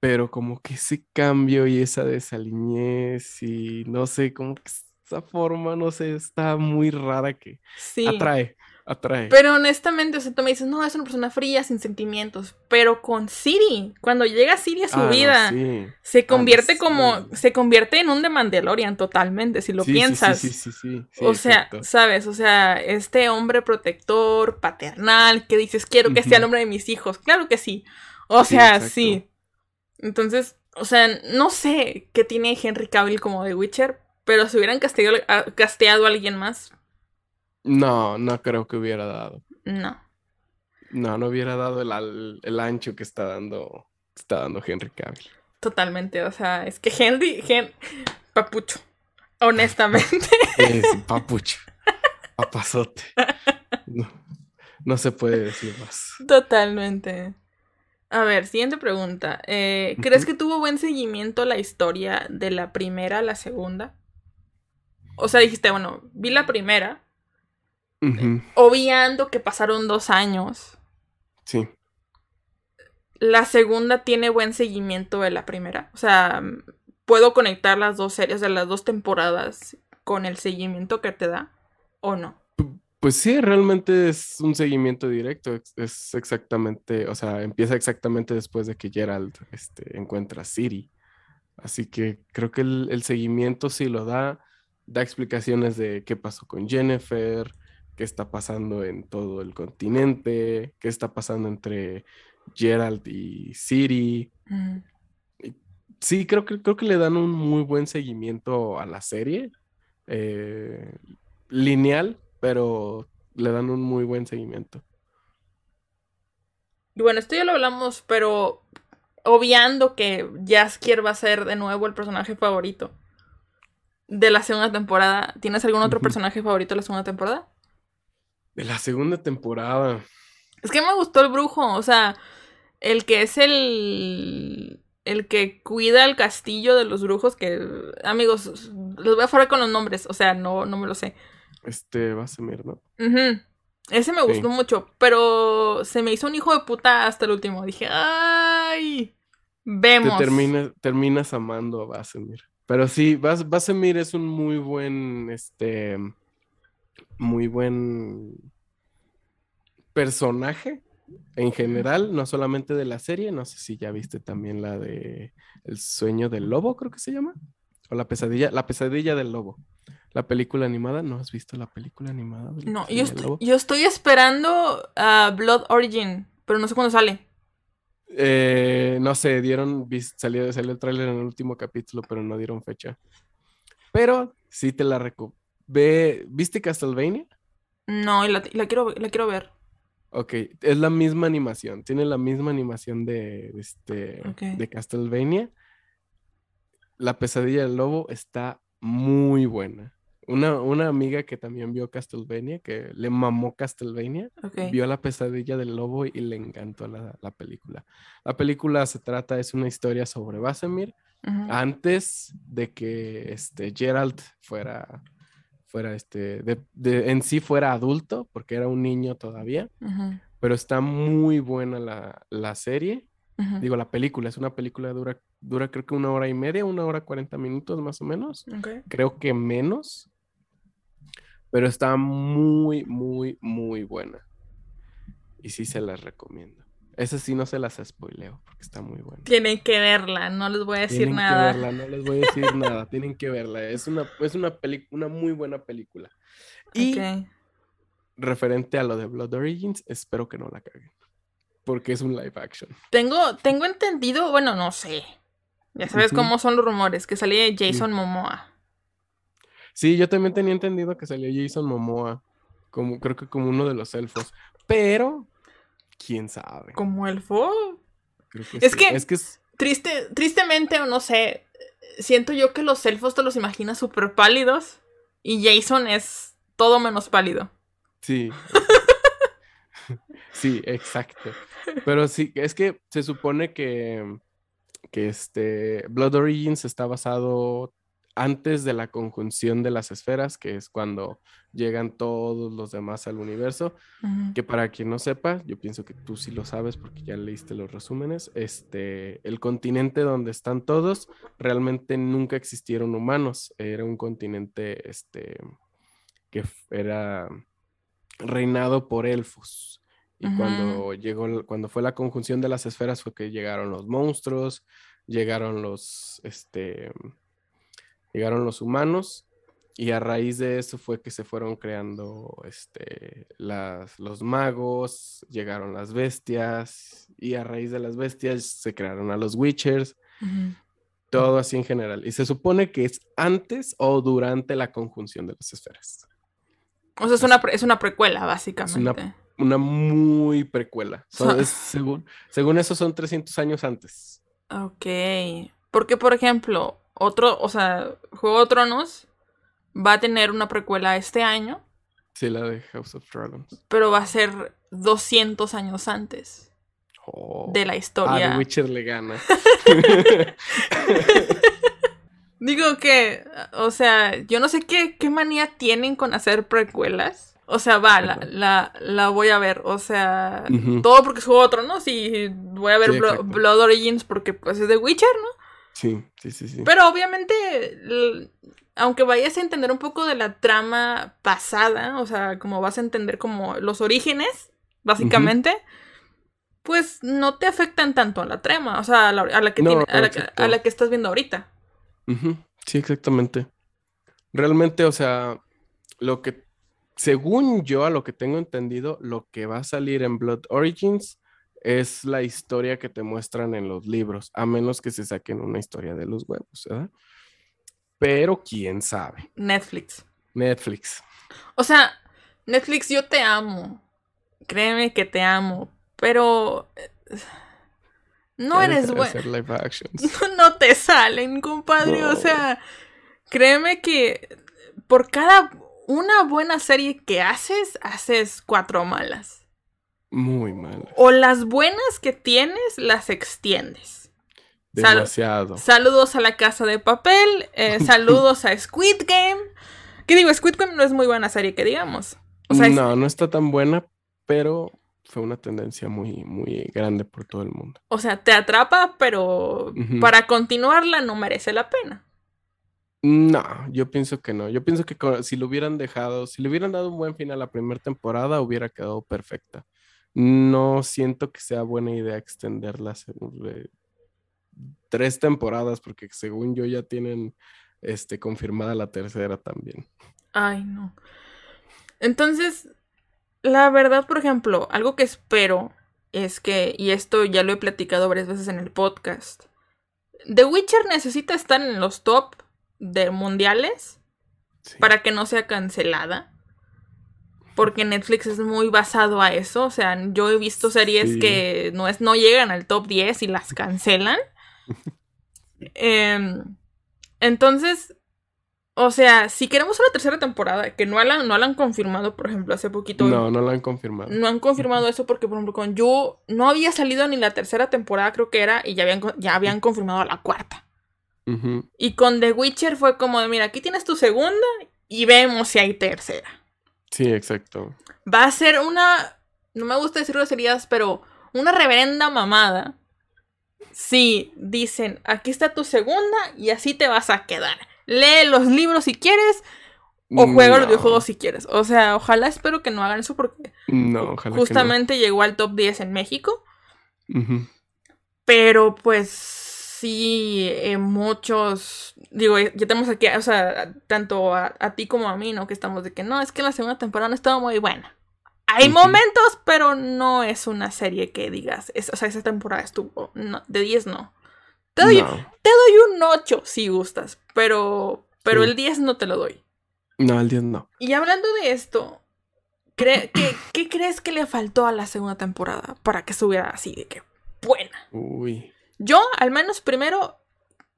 [SPEAKER 3] Pero como que ese cambio y esa desaliñez y no sé, como que esa forma, no sé, está muy rara que
[SPEAKER 1] Sí.
[SPEAKER 3] atrae, atrae.
[SPEAKER 1] Pero honestamente, o sea, tú me dices, no, es una persona fría, sin sentimientos. Pero con Siri, cuando llega Siri a su
[SPEAKER 3] Ah,
[SPEAKER 1] vida,
[SPEAKER 3] sí.
[SPEAKER 1] se convierte
[SPEAKER 3] sí.
[SPEAKER 1] como, se convierte en un de Mandalorian totalmente, si lo piensas.
[SPEAKER 3] Sí, sí, sí,
[SPEAKER 1] o sea, sabes, o sea, este hombre protector, paternal, que dices, quiero que sea el hombre de mis hijos. Claro que sí. O sea, sí. Entonces, o sea, no sé qué tiene Henry Cavill como de Witcher, pero si hubieran casteado, a- casteado a alguien más,
[SPEAKER 3] No, no creo que hubiera dado.
[SPEAKER 1] no.
[SPEAKER 3] No, no hubiera dado el, al- el ancho que está dando, está dando Henry Cavill.
[SPEAKER 1] Totalmente, o sea, es que Henry, Hen- papucho, honestamente.
[SPEAKER 3] Es papucho, papazote. No, no se puede decir más.
[SPEAKER 1] Totalmente. A ver, siguiente pregunta. Eh, ¿Crees que tuvo buen seguimiento la historia de la primera a la segunda? O sea, dijiste, bueno, vi la primera,
[SPEAKER 3] Ujú,
[SPEAKER 1] obviando que pasaron dos años.
[SPEAKER 3] Sí.
[SPEAKER 1] La segunda tiene buen seguimiento de la primera. O sea, ¿puedo conectar las dos series de las dos temporadas con el seguimiento que te da? ¿O no?
[SPEAKER 3] Pues sí, realmente es un seguimiento directo. Es, es exactamente, o sea, empieza exactamente después de que Gerald este, encuentra a Siri. Así que creo que el, el seguimiento sí lo da. Da explicaciones de qué pasó con Jennifer, qué está pasando en todo el continente, qué está pasando entre Gerald y Siri.
[SPEAKER 1] Mm.
[SPEAKER 3] Sí, creo que, creo que le dan un muy buen seguimiento a la serie. eh, lineal, pero le dan un muy buen seguimiento.
[SPEAKER 1] Y bueno, esto ya lo hablamos, pero obviando que Jaskier va a ser de nuevo el personaje favorito de la segunda temporada. ¿Tienes algún otro personaje favorito de la segunda temporada?
[SPEAKER 3] De la segunda temporada.
[SPEAKER 1] Es que me gustó el brujo, o sea, el que es el el que cuida el castillo de los brujos que amigos, los voy a fuera con los nombres, o sea, no no me lo sé.
[SPEAKER 3] Este va a ser ¿no?
[SPEAKER 1] Ese me
[SPEAKER 3] Sí.
[SPEAKER 1] gustó mucho, pero se me hizo un hijo de puta hasta el último. Dije, "Ay,
[SPEAKER 3] Te
[SPEAKER 1] vemos."
[SPEAKER 3] terminas, terminas amando a Basemir. Pero sí, Bas- Basemir es un muy buen, este, muy buen personaje en general, no solamente de la serie, no sé si ya viste también la de El sueño del lobo, creo que se llama, o la pesadilla, la pesadilla del lobo. La película animada, ¿no has visto la película animada? la
[SPEAKER 1] No, yo estoy, yo estoy esperando a Blood Origin, pero no sé cuándo sale.
[SPEAKER 3] Eh, no sé, dieron, salió, salió el tráiler en el último capítulo, pero no dieron fecha. Pero sí te la reco... Ve, ¿viste Castlevania?
[SPEAKER 1] No, y la, la quiero, la quiero ver.
[SPEAKER 3] Ok, es la misma animación, tiene la misma animación de, este, de Castlevania. La pesadilla del lobo está muy buena. Una, una amiga que también vio Castlevania, que le mamó Castlevania,
[SPEAKER 1] Ok.
[SPEAKER 3] vio la pesadilla del lobo y le encantó la, la película. La película se trata, es una historia sobre Basemir
[SPEAKER 1] Ujú.
[SPEAKER 3] antes de que este Gerald fuera, fuera este, de, de- en sí fuera adulto, porque era un niño todavía,
[SPEAKER 1] Ujú.
[SPEAKER 3] pero está muy buena la, la serie,
[SPEAKER 1] Ujú.
[SPEAKER 3] digo la película, es una película dura, dura creo que una hora y media, una hora cuarenta minutos más o menos,
[SPEAKER 1] Ok.
[SPEAKER 3] creo que menos, pero está muy, muy, muy buena. Y sí se las recomiendo. Esa sí no se las spoileo, porque está muy buena.
[SPEAKER 1] Tienen que verla, no les voy a decir
[SPEAKER 3] Tienen
[SPEAKER 1] nada.
[SPEAKER 3] que verla, no les voy a decir nada, tienen que verla. Es una, es una, peli- una muy buena película. Y referente a lo de Blood Origins, espero que no la caguen. Porque es un live action.
[SPEAKER 1] Tengo, tengo entendido, bueno, no sé. Ya sabes cómo son los rumores, que salía Jason Momoa.
[SPEAKER 3] Sí, yo también tenía entendido que salió Jason Momoa, como, creo que como uno de los elfos. Pero, quién sabe.
[SPEAKER 1] Como elfo.
[SPEAKER 3] Creo que
[SPEAKER 1] Es
[SPEAKER 3] sí.
[SPEAKER 1] que-
[SPEAKER 3] Es que es-
[SPEAKER 1] Triste, tristemente, o no sé. Siento yo que los elfos te los imaginas súper pálidos. Y Jason es todo menos pálido.
[SPEAKER 3] Sí. Sí, exacto. Pero sí, es que se supone que, que este Blood Origins está basado antes de la conjunción de las esferas, que es cuando llegan todos los demás al universo. Que para quien no sepa, yo pienso que tú sí lo sabes porque ya leíste los resúmenes, este, el continente donde están todos, realmente nunca existieron humanos, era un continente, este, que era reinado por elfos. Y cuando llegó, cuando fue la conjunción de las esferas fue que llegaron los monstruos, llegaron los, este, llegaron los humanos y a raíz de eso fue que se fueron creando este, las, los magos, llegaron las bestias y a raíz de las bestias se crearon a los witchers, todo así en general. Y se supone que es antes o durante la conjunción de las esferas.
[SPEAKER 1] O sea, es una, es una precuela, básicamente.
[SPEAKER 3] Una muy precuela. Son-
[SPEAKER 1] So-
[SPEAKER 3] es según, según eso son 300 años antes.
[SPEAKER 1] Ok. Porque, por ejemplo, otro, o sea, Juego de Tronos va a tener una precuela este año,
[SPEAKER 3] Sí, la de House of Dragons.
[SPEAKER 1] pero va a ser 200 años antes
[SPEAKER 3] Oh.
[SPEAKER 1] de la
[SPEAKER 3] Ah,
[SPEAKER 1] historia.
[SPEAKER 3] The Witcher le gana.
[SPEAKER 1] Digo que, o sea, yo no sé qué, qué manía tienen con hacer precuelas. O sea, va, la, la, la voy a ver. O sea, todo porque es Juego de Tronos y voy a ver
[SPEAKER 3] Sí,
[SPEAKER 1] Blo-. Blood Origins porque pues es de Witcher, ¿no?
[SPEAKER 3] Sí, sí, sí, sí.
[SPEAKER 1] Pero obviamente, aunque vayas a entender un poco de la trama pasada, o sea, como vas a entender como los orígenes, básicamente, pues no te afectan tanto a la trama, o sea, a la, a la que,
[SPEAKER 3] No,
[SPEAKER 1] tiene- a, la, que-
[SPEAKER 3] exacto.
[SPEAKER 1] a la que estás viendo ahorita.
[SPEAKER 3] Ujú, Sí, exactamente. Realmente, o sea, lo que, según yo, a lo que tengo entendido, lo que va a salir en Blood Origins es la historia que te muestran en los libros, a menos que se saquen una historia de los huevos, ¿verdad? Pero quién sabe.
[SPEAKER 1] Netflix.
[SPEAKER 3] Netflix.
[SPEAKER 1] O sea, Netflix, yo te amo. Créeme que te amo. Pero. eh, No eres bueno.
[SPEAKER 3] actions.
[SPEAKER 1] no te salen, compadre. O
[SPEAKER 3] No.
[SPEAKER 1] sea, créeme que por cada una buena serie que haces, haces cuatro malas.
[SPEAKER 3] Muy mal.
[SPEAKER 1] O las buenas que tienes, las extiendes. Sal-
[SPEAKER 3] Demasiado.
[SPEAKER 1] Saludos a la casa de papel. eh, saludos a Squid Game. ¿Qué digo? Squid Game no es muy buena serie, que digamos. O sea, es-
[SPEAKER 3] No, no está tan buena, pero fue una tendencia muy, muy grande por todo el mundo.
[SPEAKER 1] o sea, te atrapa, pero para continuarla no merece la pena.
[SPEAKER 3] No, yo pienso que no. Yo pienso que si lo hubieran dejado, si le hubieran dado un buen final a la primera temporada, hubiera quedado perfecta. No siento que sea buena idea extenderla según, eh, tres temporadas, porque según yo ya tienen este, confirmada la tercera también.
[SPEAKER 1] Ay, no. Entonces, la verdad, por ejemplo, algo que espero es que, y esto ya lo he platicado varias veces en el podcast, The Witcher necesita estar en los top de mundiales
[SPEAKER 3] Sí.
[SPEAKER 1] para que no sea cancelada. Porque Netflix es muy basado a eso. O sea, yo he visto series
[SPEAKER 3] Sí.
[SPEAKER 1] que no, es, no llegan al top 10 y las cancelan. Em, entonces, o sea, si queremos una tercera temporada, que no la, no la han confirmado, por ejemplo, hace poquito.
[SPEAKER 3] No, no lo han confirmado.
[SPEAKER 1] No han confirmado eso porque, por ejemplo, con You no había salido ni la tercera temporada, creo que era, y ya habían, ya habían confirmado la cuarta. Y con The Witcher fue como de, mira, aquí tienes tu segunda y vemos si hay tercera.
[SPEAKER 3] Sí, exacto.
[SPEAKER 1] Va a ser una, no me gusta decir groserías, pero una reverenda mamada. Si dicen, aquí está tu segunda y así te vas a quedar. Lee los libros si quieres o juega los videojuegos si quieres. O sea, ojalá espero que no hagan eso porque
[SPEAKER 3] No, ojalá que
[SPEAKER 1] justamente llegó al top 10 en México. Pero pues sí, eh, muchos, digo, eh, ya tenemos aquí, o sea, tanto a, a ti como a mí, ¿no? Que estamos de que no, es que la segunda temporada no estaba muy buena. Hay momentos, pero no es una serie que digas, es- o sea, esa temporada estuvo, no, de 10 no. Te doy,
[SPEAKER 3] No,
[SPEAKER 1] te doy un 8 si gustas, pero, pero
[SPEAKER 3] Sí.
[SPEAKER 1] el 10 no te lo doy.
[SPEAKER 3] no, el 10 no.
[SPEAKER 1] Y hablando de esto, ¿qué, ¿qué crees que le faltó a la segunda temporada para que estuviera así de que buena?
[SPEAKER 3] Uy.
[SPEAKER 1] Yo, al menos primero,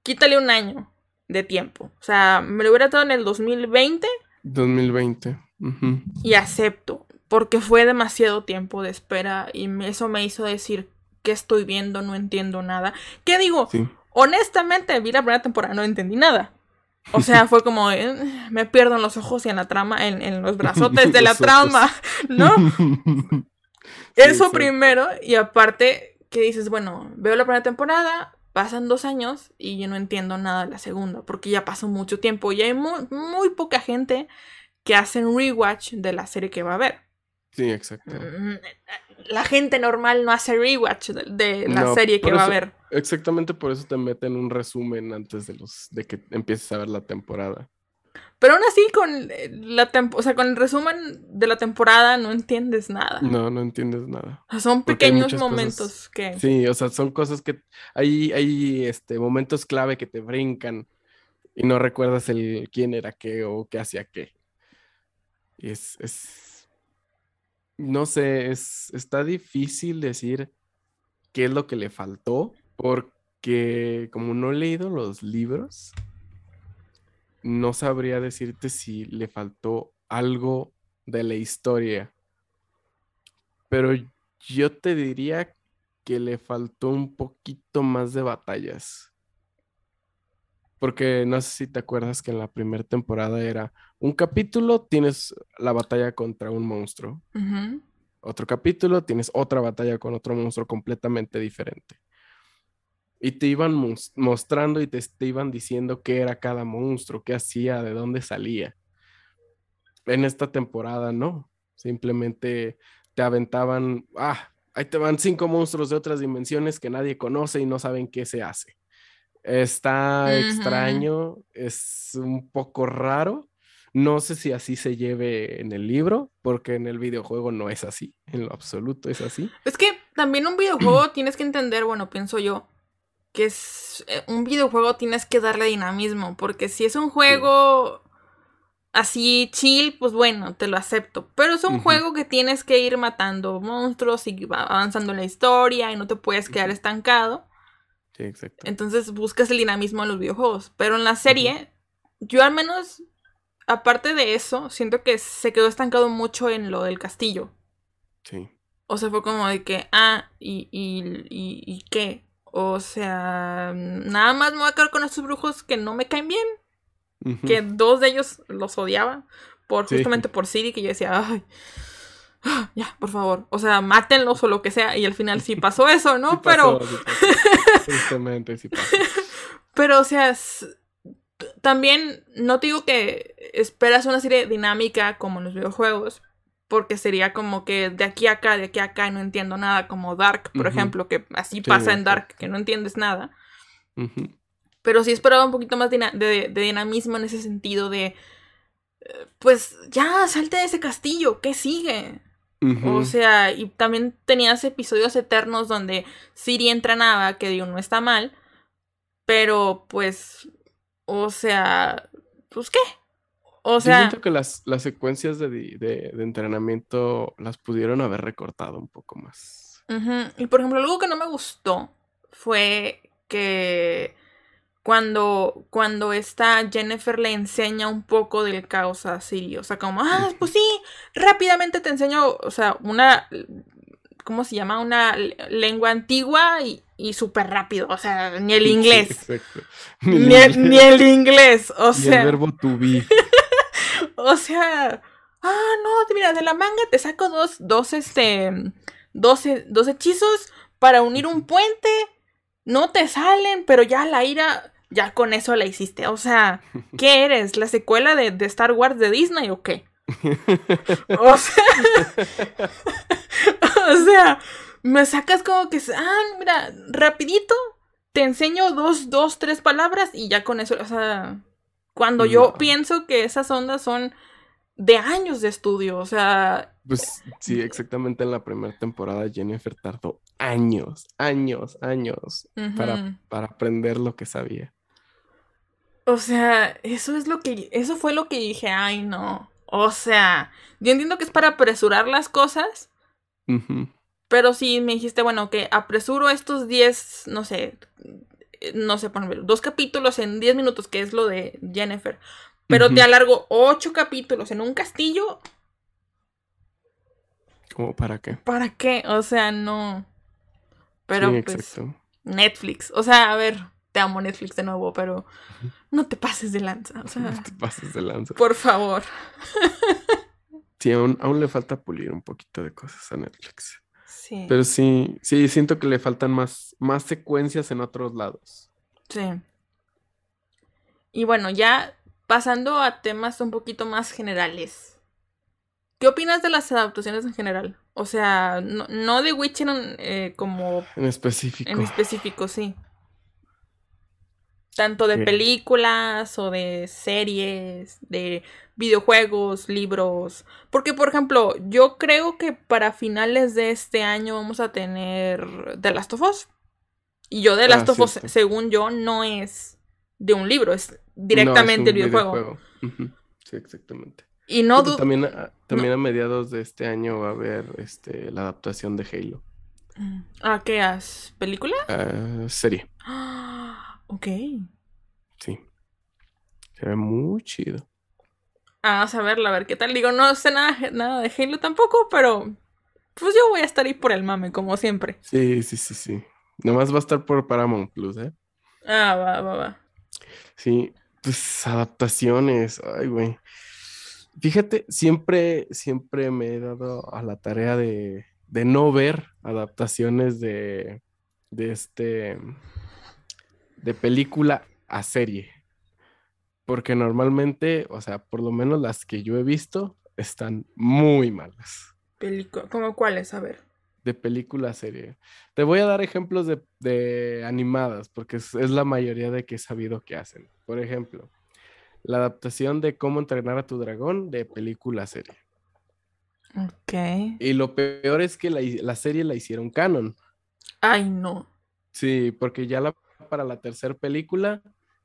[SPEAKER 1] quítale un año de tiempo. O sea, me lo hubiera dado en el 2020
[SPEAKER 3] 2020. Ujú.
[SPEAKER 1] y acepto, porque fue demasiado tiempo de espera y eso me hizo decir qué estoy viendo, no entiendo nada. ¿Qué digo?
[SPEAKER 3] Sí.
[SPEAKER 1] Honestamente, vi la primera temporada, no entendí nada. O sea, fue como, eh, me pierdo en los ojos y en la trama, en, en los brazotes de la trama, ¿no?
[SPEAKER 3] Sí,
[SPEAKER 1] Eso
[SPEAKER 3] sí.
[SPEAKER 1] primero, y aparte que dices, bueno, veo la primera temporada, pasan dos años y yo no entiendo nada de la segunda, porque ya pasó mucho tiempo y hay muy, muy poca gente que hace un rewatch de la serie que va a ver.
[SPEAKER 3] Sí, exacto.
[SPEAKER 1] Mm, La gente normal no hace rewatch de, de la
[SPEAKER 3] No,
[SPEAKER 1] serie que va a ver.
[SPEAKER 3] Exactamente por eso te meten un resumen antes de los de que empieces a ver la temporada.
[SPEAKER 1] Pero aún así, con eh, la o sea, con el resumen de la temporada no entiendes nada.
[SPEAKER 3] No, no entiendes nada.
[SPEAKER 1] O sea, son pequeños
[SPEAKER 3] cosas-
[SPEAKER 1] momentos que...
[SPEAKER 3] Sí, o sea, son cosas que hay, hay este momentos clave que te brincan y no recuerdas el quién era qué o qué hacía qué. Y es, es no sé, es, está difícil decir qué es lo que le faltó, porque como no he leído los libros, no sabría decirte si le faltó algo de la historia. Pero yo te diría que le faltó un poquito más de batallas. Porque no sé si te acuerdas que en la primera temporada era un capítulo, tienes la batalla contra un monstruo. Otro capítulo, tienes otra batalla con otro monstruo completamente diferente. Y te iban mos- mostrando y te, te iban diciendo qué era cada monstruo, qué hacía, de dónde salía. En esta temporada no. Simplemente te aventaban, ah, ahí te van cinco monstruos de otras dimensiones que nadie conoce y no saben qué se hace. Está extraño, es un poco raro. No sé si así se lleve en el libro, porque en el videojuego no es así, en lo absoluto es así.
[SPEAKER 1] Es que también un videojuego tienes que entender, bueno, pienso yo, que es eh, un videojuego tienes que darle dinamismo, porque si es un juego así chill, pues bueno, te lo acepto, pero es un juego que tienes que ir matando monstruos y va avanzando en la historia y no te puedes quedar estancado,
[SPEAKER 3] Sí, exacto.
[SPEAKER 1] entonces buscas el dinamismo en los videojuegos, pero en la serie, yo al menos, aparte de eso, siento que se quedó estancado mucho en lo del castillo.
[SPEAKER 3] Sí.
[SPEAKER 1] O sea, fue como de que, ah, ¿y, y, y, y qué? O sea, nada más me voy a quedar con estos brujos que no me caen bien. Que dos de ellos los odiaba. Por,
[SPEAKER 3] Sí.
[SPEAKER 1] justamente por Siri, que yo decía, ay, ah, ya, por favor. O sea, mátenlos o lo que sea. Y al final sí pasó eso, ¿no?
[SPEAKER 3] Sí
[SPEAKER 1] pero,
[SPEAKER 3] pasó, sí pasó. Sí pasó.
[SPEAKER 1] pero, o sea, también no te digo que esperas una serie dinámica como en los videojuegos. Porque sería como que de aquí a acá, de aquí a acá, no entiendo nada. Como Dark, por ejemplo, que así
[SPEAKER 3] Sí,
[SPEAKER 1] pasa en. Dark, que no entiendes nada. Pero sí esperaba un poquito más de, de dinamismo en ese sentido de... eh, Pues ya, salte de ese castillo, ¿qué sigue? O sea, y también tenías episodios eternos donde Siri entrenaba, que digo, no está mal, pero pues, o sea, pues qué. O
[SPEAKER 3] Yo
[SPEAKER 1] sea,
[SPEAKER 3] siento que las, las secuencias de, de- de entrenamiento las pudieron haber recortado un poco más.
[SPEAKER 1] Y por ejemplo, algo que no me gustó fue que cuando, cuando esta Jennifer le enseña un poco del caos a Siri, o sea, como, ah, pues sí, rápidamente te enseño, o sea, una, ¿cómo se llama? Una lengua antigua y, y súper rápido, o sea, ni el
[SPEAKER 3] Sí,
[SPEAKER 1] inglés.
[SPEAKER 3] exacto.
[SPEAKER 1] Ni el, ni el inglés, o
[SPEAKER 3] Ni el
[SPEAKER 1] sea,
[SPEAKER 3] verbo to be.
[SPEAKER 1] O sea, ah, no, mira, de la manga te saco dos, dos, este, dos, he- dos hechizos para unir un puente, no te salen, pero ya la ira, ya con eso la hiciste, o sea, ¿qué eres? ¿La secuela de, de Star Wars de Disney o qué? O sea, o sea, me sacas como que, ah, mira, rapidito, te enseño dos, dos, tres palabras y ya con eso, o sea, cuando yo pienso que esas ondas son de años de estudio, o sea,
[SPEAKER 3] Pues sí, exactamente en la primera temporada Jennifer tardó años, años, años para, para aprender lo que sabía.
[SPEAKER 1] o sea, eso es lo que, eso fue lo que dije, ay no, o sea, yo entiendo que es para apresurar las cosas. Pero si me dijiste, bueno, que apresuro estos 10, no sé, no sé, poner dos capítulos en 10 minutos, que es lo de Jennifer. Pero te alargo ocho capítulos en un castillo,
[SPEAKER 3] ¿Cómo para qué?
[SPEAKER 1] ¿para qué? O sea, no. Pero
[SPEAKER 3] Sí,
[SPEAKER 1] pues,
[SPEAKER 3] exacto.
[SPEAKER 1] Netflix. O sea, a ver, te amo Netflix de nuevo, pero no te pases de lanza. O sea,
[SPEAKER 3] No te pases de lanza.
[SPEAKER 1] por favor.
[SPEAKER 3] Sí, aún, aún le falta pulir un poquito de cosas a Netflix.
[SPEAKER 1] Sí.
[SPEAKER 3] Pero sí, sí, siento que le faltan más, más secuencias en otros lados.
[SPEAKER 1] Sí. Y bueno, ya pasando a temas un poquito más generales. ¿Qué opinas de las adaptaciones en general? O sea, no, no de Witcher eh, como
[SPEAKER 3] En específico.
[SPEAKER 1] en específico, sí. Tanto de películas o de series, de videojuegos, libros. Porque, por ejemplo, yo creo que para finales de este año vamos a tener The Last of Us. Y yo The
[SPEAKER 3] Ah,
[SPEAKER 1] Last of Us, según yo, no es de un libro, es
[SPEAKER 3] No, es
[SPEAKER 1] directamente el videojuego.
[SPEAKER 3] Sí, exactamente.
[SPEAKER 1] Y no
[SPEAKER 3] también, a, también a mediados de este año va a haber este, la adaptación de Halo.
[SPEAKER 1] ¿A qué has? ¿Película?
[SPEAKER 3] Serie,
[SPEAKER 1] Ah, ok.
[SPEAKER 3] sí. Se ve muy chido.
[SPEAKER 1] Ah, a verla, a ver qué tal. Digo, no sé nada, nada de Halo tampoco, pero pues yo voy a estar ahí por el mame, como siempre.
[SPEAKER 3] Sí, sí, sí, sí. Nomás va a estar por Paramount Plus, ¿eh?
[SPEAKER 1] Ah, va, va, va.
[SPEAKER 3] Sí, pues adaptaciones, ay, güey. Fíjate, siempre, siempre me he dado a la tarea de, de no ver adaptaciones de, de este, de película a serie. Porque normalmente, o sea, por lo menos las que yo he visto están muy malas.
[SPEAKER 1] ¿cómo cuáles? A ver.
[SPEAKER 3] De película serie. Te voy a dar ejemplos de, de animadas, porque es, es la mayoría de que he sabido que hacen. Por ejemplo, la adaptación de Cómo entrenar a tu dragón de película serie.
[SPEAKER 1] Ok.
[SPEAKER 3] Y lo peor es que la, la serie la hicieron canon.
[SPEAKER 1] Ay, no.
[SPEAKER 3] Sí, porque ya la, para la tercera película,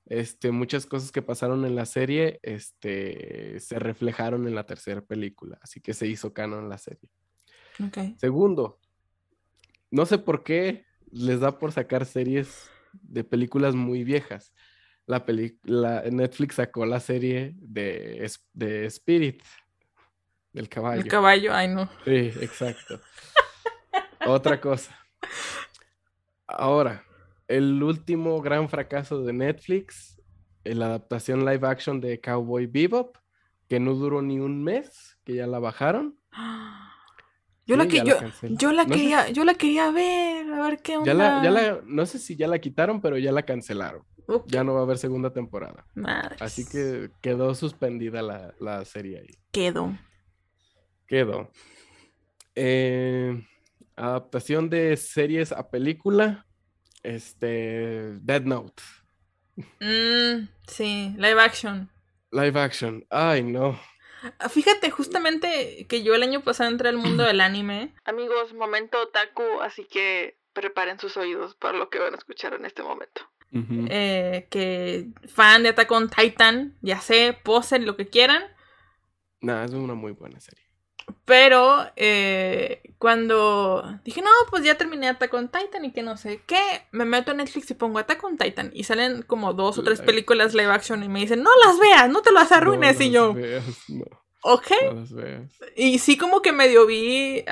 [SPEAKER 3] este, muchas cosas que pasaron en la serie, este, se reflejaron en la tercera película. Así que se hizo canon la serie.
[SPEAKER 1] Ok.
[SPEAKER 3] Segundo, no sé por qué les da por sacar series de películas muy viejas. La peli- la- Netflix sacó la serie de Spirit, del caballo.
[SPEAKER 1] El caballo, ay, no.
[SPEAKER 3] Sí, exacto. Otra cosa. Ahora, el último gran fracaso de Netflix, la adaptación live action de Cowboy Bebop, que no duró ni un mes, que ya la bajaron.
[SPEAKER 1] Yo la que yo,
[SPEAKER 3] No
[SPEAKER 1] quería, yo la quería ver, a ver qué onda.
[SPEAKER 3] Ya la, ya la, no sé si ya la quitaron, pero ya la cancelaron. Ya no va a haber segunda temporada. Así que quedó suspendida la, la serie ahí.
[SPEAKER 1] quedo.
[SPEAKER 3] Quedó. Eh, adaptación de series a película. Este. Dead Note.
[SPEAKER 1] Mm, sí, live action.
[SPEAKER 3] Live action. Ay, no.
[SPEAKER 1] Fíjate, justamente que yo el año pasado entré al mundo del anime. Amigos, momento otaku, así que preparen sus oídos para lo que van a escuchar en este momento. Eh, que fan de Attack on Titan, ya sé, posen lo que quieran.
[SPEAKER 3] Nah, es una muy buena serie.
[SPEAKER 1] Pero eh, cuando dije, no, pues ya terminé Attack on Titan y que no sé qué, me meto en Netflix y pongo Attack on Titan y salen como dos o tres películas live action y me dicen, no las veas, no te las arruines.
[SPEAKER 3] No
[SPEAKER 1] y
[SPEAKER 3] las
[SPEAKER 1] yo,
[SPEAKER 3] veas, no,
[SPEAKER 1] ok.
[SPEAKER 3] no las veas.
[SPEAKER 1] Y sí como que medio vi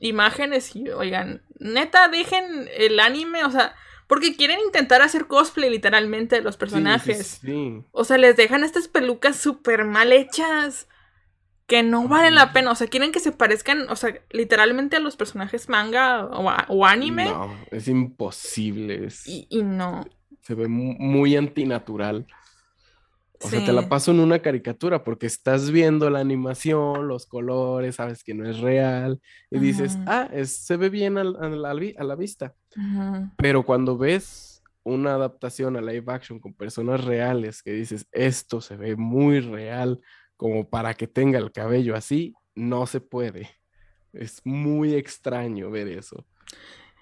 [SPEAKER 1] imágenes y, oigan, neta, dejen el anime, o sea, porque quieren intentar hacer cosplay literalmente de los personajes.
[SPEAKER 3] Sí, sí, sí.
[SPEAKER 1] O sea, les dejan estas pelucas súper mal hechas que no valen la pena. O sea, quieren que se parezcan, o sea, literalmente a los personajes manga o, a- o anime.
[SPEAKER 3] No, es imposible. es-
[SPEAKER 1] Y, y no.
[SPEAKER 3] Se ve mu- muy antinatural. O sea, te la paso en una caricatura porque estás viendo la animación, los colores, sabes que no es real y dices, ah, es- se ve bien al- a la, vi- a la vista. Pero cuando ves una adaptación a live action con personas reales que dices, esto se ve muy real como para que tenga el cabello así, no se puede. Es muy extraño ver eso.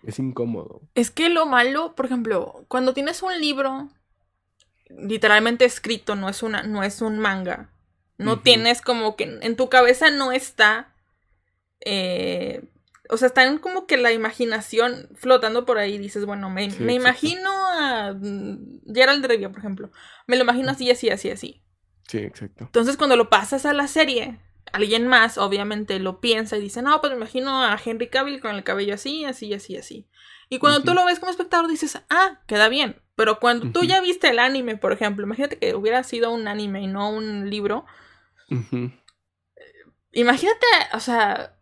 [SPEAKER 3] Es incómodo.
[SPEAKER 1] Es que lo malo, por ejemplo, cuando tienes un libro literalmente escrito, no es una, no es un manga. No tienes como que en tu cabeza no está. eh, o sea, está en como que la imaginación flotando por ahí. Dices, bueno, me,
[SPEAKER 3] Sí,
[SPEAKER 1] me imagino a mm, Gerald Revia, por ejemplo. Me lo imagino así, así, así, así.
[SPEAKER 3] Sí, exacto.
[SPEAKER 1] Entonces, cuando lo pasas a la serie, alguien más obviamente lo piensa y dice, no, pues me imagino a Henry Cavill con el cabello así, así, así, así. Y cuando tú lo ves como espectador dices, ah, queda bien. Pero cuando tú ya viste el anime, por ejemplo, imagínate que hubiera sido un anime y no un libro. Imagínate, o sea,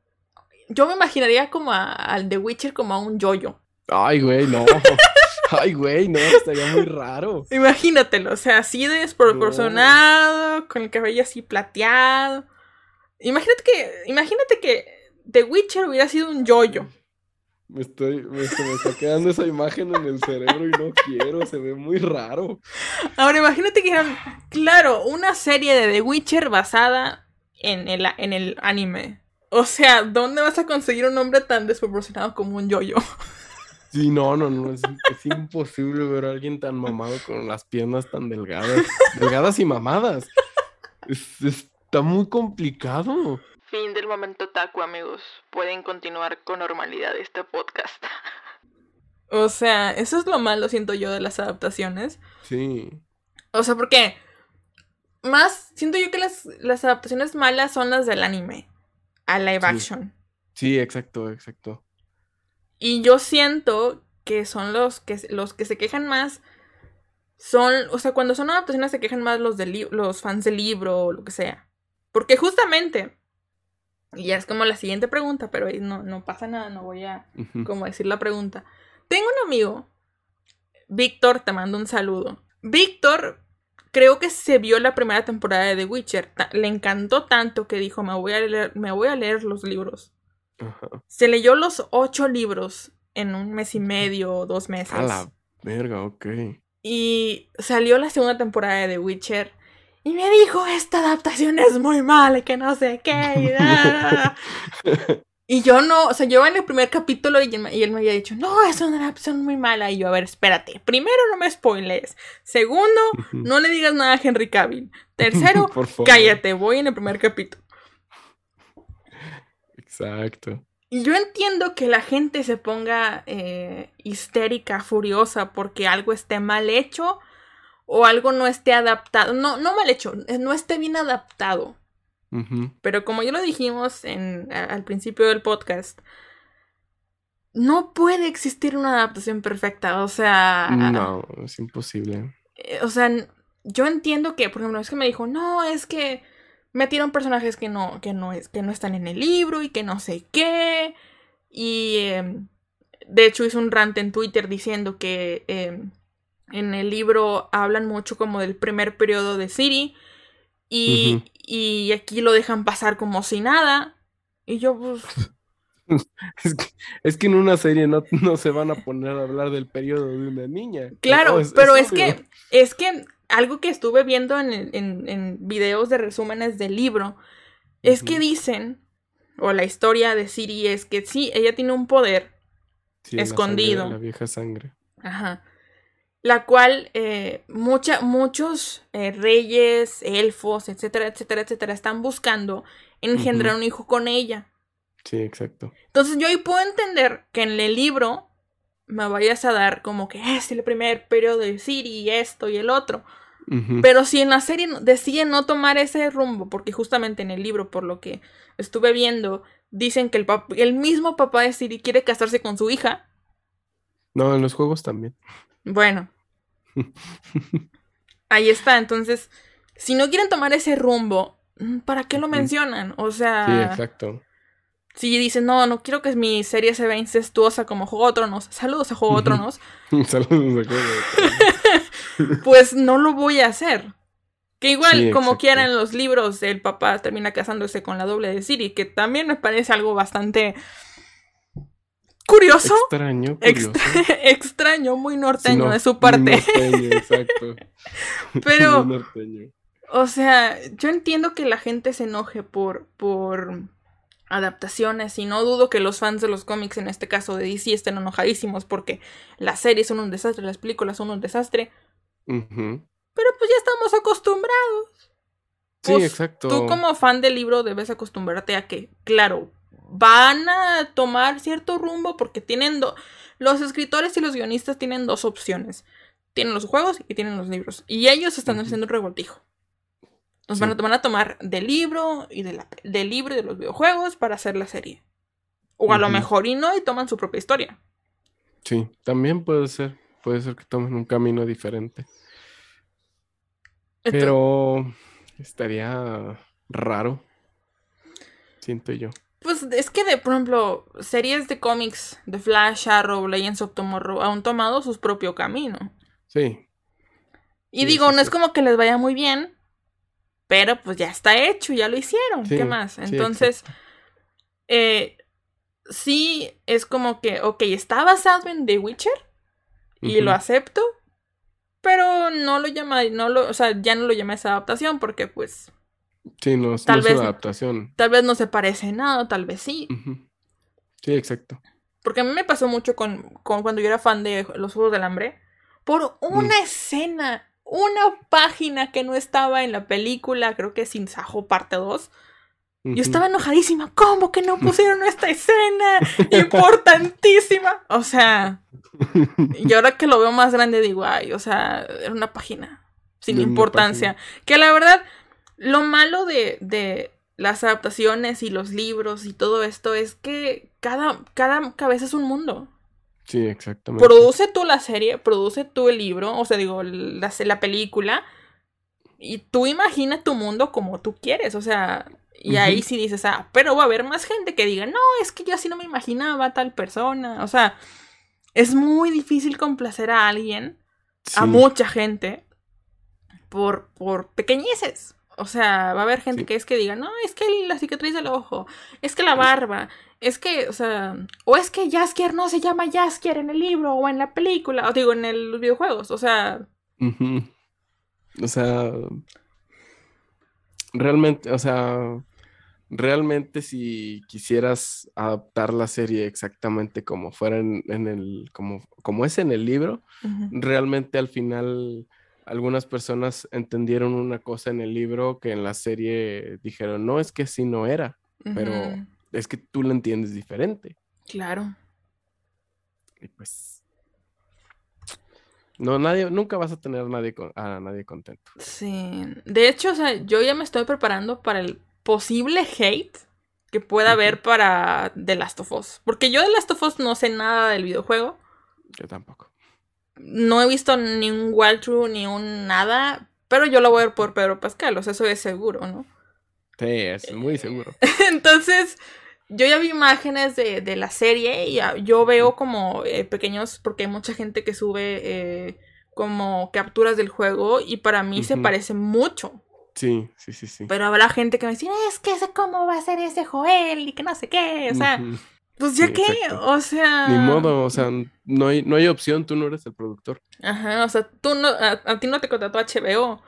[SPEAKER 1] yo me imaginaría como al The Witcher como a un yoyo.
[SPEAKER 3] Ay, güey, no. Ay, güey, no, estaría muy raro.
[SPEAKER 1] Imagínatelo, o sea, así de desproporcionado, con el cabello así plateado. Imagínate que, imagínate que The Witcher hubiera sido un yoyo.
[SPEAKER 3] Me estoy, me, se me está quedando esa imagen en el cerebro y no quiero, se ve muy raro.
[SPEAKER 1] Ahora imagínate que dijeron, claro, una serie de The Witcher basada en el, en el anime. O sea, ¿dónde vas a conseguir un hombre tan desproporcionado como un yoyo?
[SPEAKER 3] Sí, no, no, no, es, es imposible ver a alguien tan mamado con las piernas tan delgadas, delgadas y mamadas. Es- está muy complicado.
[SPEAKER 1] Fin del momento taco, amigos. Pueden continuar con normalidad este podcast. O sea, eso es lo malo, siento yo, de las adaptaciones.
[SPEAKER 3] Sí,
[SPEAKER 1] O sea, porque más siento yo que las, las adaptaciones malas son las del anime a live
[SPEAKER 3] Sí.
[SPEAKER 1] action.
[SPEAKER 3] sí, exacto, exacto.
[SPEAKER 1] Y yo siento que son los que los que se quejan más son, o sea, cuando son adaptaciones se quejan más los li- los fans del libro o lo que sea. Porque justamente y ya es como la siguiente pregunta, pero ahí no, no pasa nada, no voy a como decir la pregunta. Tengo un amigo, Víctor, te mando un saludo. Víctor, creo que se vio la primera temporada de The Witcher. ta- Le encantó tanto que dijo, me voy a leer, me voy a leer los libros.
[SPEAKER 3] Ajá.
[SPEAKER 1] Se leyó los ocho libros en un mes y medio o dos meses.
[SPEAKER 3] A la verga, ok.
[SPEAKER 1] Y salió la segunda temporada de The Witcher. Y me dijo, esta adaptación es muy mala y que no sé qué. Y, da, da, da". Y yo no, o sea, yo en el primer capítulo y él, me- y él me había dicho, no, es una adaptación muy mala. Y yo, a ver, espérate. Primero, no me spoiles. Segundo, no le digas nada a Henry Cavill. Tercero, cállate, voy en el primer capítulo.
[SPEAKER 3] Exacto.
[SPEAKER 1] Y yo entiendo que la gente se ponga eh, histérica, furiosa, porque algo esté mal hecho o algo no esté adaptado. No, no mal hecho, eh, no esté bien adaptado. Pero como ya lo dijimos en, a- al principio del podcast, no puede existir una adaptación perfecta. O sea,
[SPEAKER 3] No, es imposible.
[SPEAKER 1] eh, o sea, yo entiendo que, por ejemplo, es que me dijo, no, es que metieron personajes que no, que no, es, que no están en el libro y que no sé qué. Y em, de hecho hizo un rant en Twitter diciendo que em, en el libro hablan mucho como del primer periodo de Siri. Y, y aquí lo dejan pasar como si nada. Y yo, pues,
[SPEAKER 3] Es que, es que en una serie no, no se van a poner a hablar del periodo de una niña.
[SPEAKER 1] Claro,
[SPEAKER 3] No, es-
[SPEAKER 1] pero
[SPEAKER 3] es
[SPEAKER 1] que es que algo que estuve viendo en, en- en videos de resúmenes del libro es que dicen, o la historia de Siri es que sí, ella tiene un poder,
[SPEAKER 3] Sí,
[SPEAKER 1] escondido.
[SPEAKER 3] la vieja sangre.
[SPEAKER 1] ajá, la cual eh, mucha, muchos eh, reyes, elfos, etcétera, etcétera, etcétera, están buscando engendrar un hijo con ella.
[SPEAKER 3] Sí, exacto.
[SPEAKER 1] Entonces yo ahí puedo entender que en el libro me vayas a dar como que es el primer periodo de Siri y esto y el otro. Pero si en la serie deciden no tomar ese rumbo, porque justamente en el libro, por lo que estuve viendo, dicen que el, mismo papá de Siri quiere casarse con su hija.
[SPEAKER 3] No, en los juegos también.
[SPEAKER 1] Bueno, ahí está. Entonces, si no quieren tomar ese rumbo, mm, ¿para qué lo mencionan? O
[SPEAKER 3] Sí,
[SPEAKER 1] sea,
[SPEAKER 3] exacto.
[SPEAKER 1] si dicen, no, no quiero que mi serie se vea incestuosa como Juego de Tronos, saludos a Juego de. Tronos,
[SPEAKER 3] Saludos a Juego de Tronos.
[SPEAKER 1] pues no lo voy a hacer. Que igual,
[SPEAKER 3] Sí,
[SPEAKER 1] como
[SPEAKER 3] exacto.
[SPEAKER 1] quiera en los libros, el papá termina casándose con la doble de Siri, que también me parece algo bastante curioso,
[SPEAKER 3] Extraño,
[SPEAKER 1] extraño, muy norteño
[SPEAKER 3] no,
[SPEAKER 1] de su parte.
[SPEAKER 3] norteño, exacto.
[SPEAKER 1] Pero-. O sea, yo entiendo que la gente se enoje por, por adaptaciones y no dudo que los fans de los cómics, en este caso de DC, estén enojadísimos porque las series son un desastre, las películas son un desastre, pero pues ya estamos acostumbrados.
[SPEAKER 3] Sí,
[SPEAKER 1] Pues,
[SPEAKER 3] exacto.
[SPEAKER 1] Tú como fan del libro debes acostumbrarte a que, claro, van a tomar cierto rumbo porque tienen los escritores y los guionistas tienen dos opciones. Tienen los juegos y tienen los libros. Y ellos están haciendo un revoltijo. Nos
[SPEAKER 3] Sí.
[SPEAKER 1] van, a, van a tomar del libro y de la, del libro y de los videojuegos para hacer la serie. O a lo mejor y no y toman su propia historia.
[SPEAKER 3] Sí, también puede ser. Puede ser que tomen un camino diferente.
[SPEAKER 1] Entonces-
[SPEAKER 3] Pero estaría raro. Siento yo.
[SPEAKER 1] Pues es que de, por ejemplo, series de cómics de Flash, Arrow, Legends of Tomorrow han tomado su propio camino.
[SPEAKER 3] Sí,
[SPEAKER 1] Y
[SPEAKER 3] Sí,
[SPEAKER 1] digo,
[SPEAKER 3] sí,
[SPEAKER 1] no es como que les vaya muy bien, pero pues ya está hecho, ya lo hicieron.
[SPEAKER 3] Sí,
[SPEAKER 1] ¿Qué más? Entonces, eh, sí es como que, ok, está basado en The Witcher y lo acepto, pero no lo llama, no lo, o sea, ya no lo llama esa adaptación porque pues
[SPEAKER 3] Sí, no,
[SPEAKER 1] Tal
[SPEAKER 3] no es
[SPEAKER 1] vez-
[SPEAKER 3] una adaptación.
[SPEAKER 1] tal vez no se parece nada, tal vez sí.
[SPEAKER 3] Sí, exacto.
[SPEAKER 1] Porque a mí me pasó mucho con, con cuando yo era fan de los Juegos del Hambre. Por una
[SPEAKER 3] Mm.
[SPEAKER 1] escena, una página que no estaba en la película, creo que Sin Sajo parte 2. Yo estaba enojadísima. ¿Cómo que no pusieron esta escena? Importantísima. O sea, y ahora que lo veo más grande digo, ay, o sea, era una página sin importancia. Que la verdad, lo malo de, de las adaptaciones y los libros y todo esto es que cada, cada cabeza es un mundo.
[SPEAKER 3] Sí, exactamente.
[SPEAKER 1] Produce tú la serie, produce tú el libro, o sea, digo, la, la película, y tú imagina tu mundo como tú quieres, o sea, y ahí sí dices, ah, pero va a haber más gente que diga, no, es que yo así no me imaginaba a tal persona, o sea, es muy difícil complacer a alguien, a mucha gente, por, por pequeñeces. O sea, va a haber gente
[SPEAKER 3] Sí.
[SPEAKER 1] que es que diga, no, es que la cicatriz del ojo, es que la barba, es que, o sea, o es que Jaskier no se llama Jaskier en el libro o en la película, o digo, en el- los videojuegos, o sea.
[SPEAKER 3] O sea, realmente, o sea, realmente si quisieras adaptar la serie exactamente como fuera en, en el, como, como es en el libro, realmente al final algunas personas entendieron una cosa en el libro que en la serie dijeron, no, es que así no era, pero es que tú lo entiendes diferente.
[SPEAKER 1] claro.
[SPEAKER 3] Y pues, no, nadie, nunca vas a tener nadie con- a nadie contento.
[SPEAKER 1] Sí. De hecho, o sea, yo ya me estoy preparando para el posible hate que pueda haber para The Last of Us. Porque yo de Last of Us no sé nada del videojuego.
[SPEAKER 3] Yo tampoco.
[SPEAKER 1] No he visto ni un walkthrough ni un nada. Pero yo lo voy a ver por Pedro Pascal, o sea, eso es seguro, ¿no?
[SPEAKER 3] Sí, es muy seguro.
[SPEAKER 1] Entonces, yo ya vi imágenes de, de la serie y yo veo como eh, pequeños, porque hay mucha gente que sube eh, como capturas del juego y para mí se parece mucho.
[SPEAKER 3] Sí, sí, sí, sí.
[SPEAKER 1] Pero habrá gente que me dice, es que sé cómo va a ser ese Joel y que no sé qué. O sea. Pues ya
[SPEAKER 3] Sí,
[SPEAKER 1] que,
[SPEAKER 3] exacto.
[SPEAKER 1] o sea.
[SPEAKER 3] Ni modo, o sea, no hay, no hay opción, tú no eres el productor.
[SPEAKER 1] Ajá, o sea, tú no, a, a ti no te contrató HBO.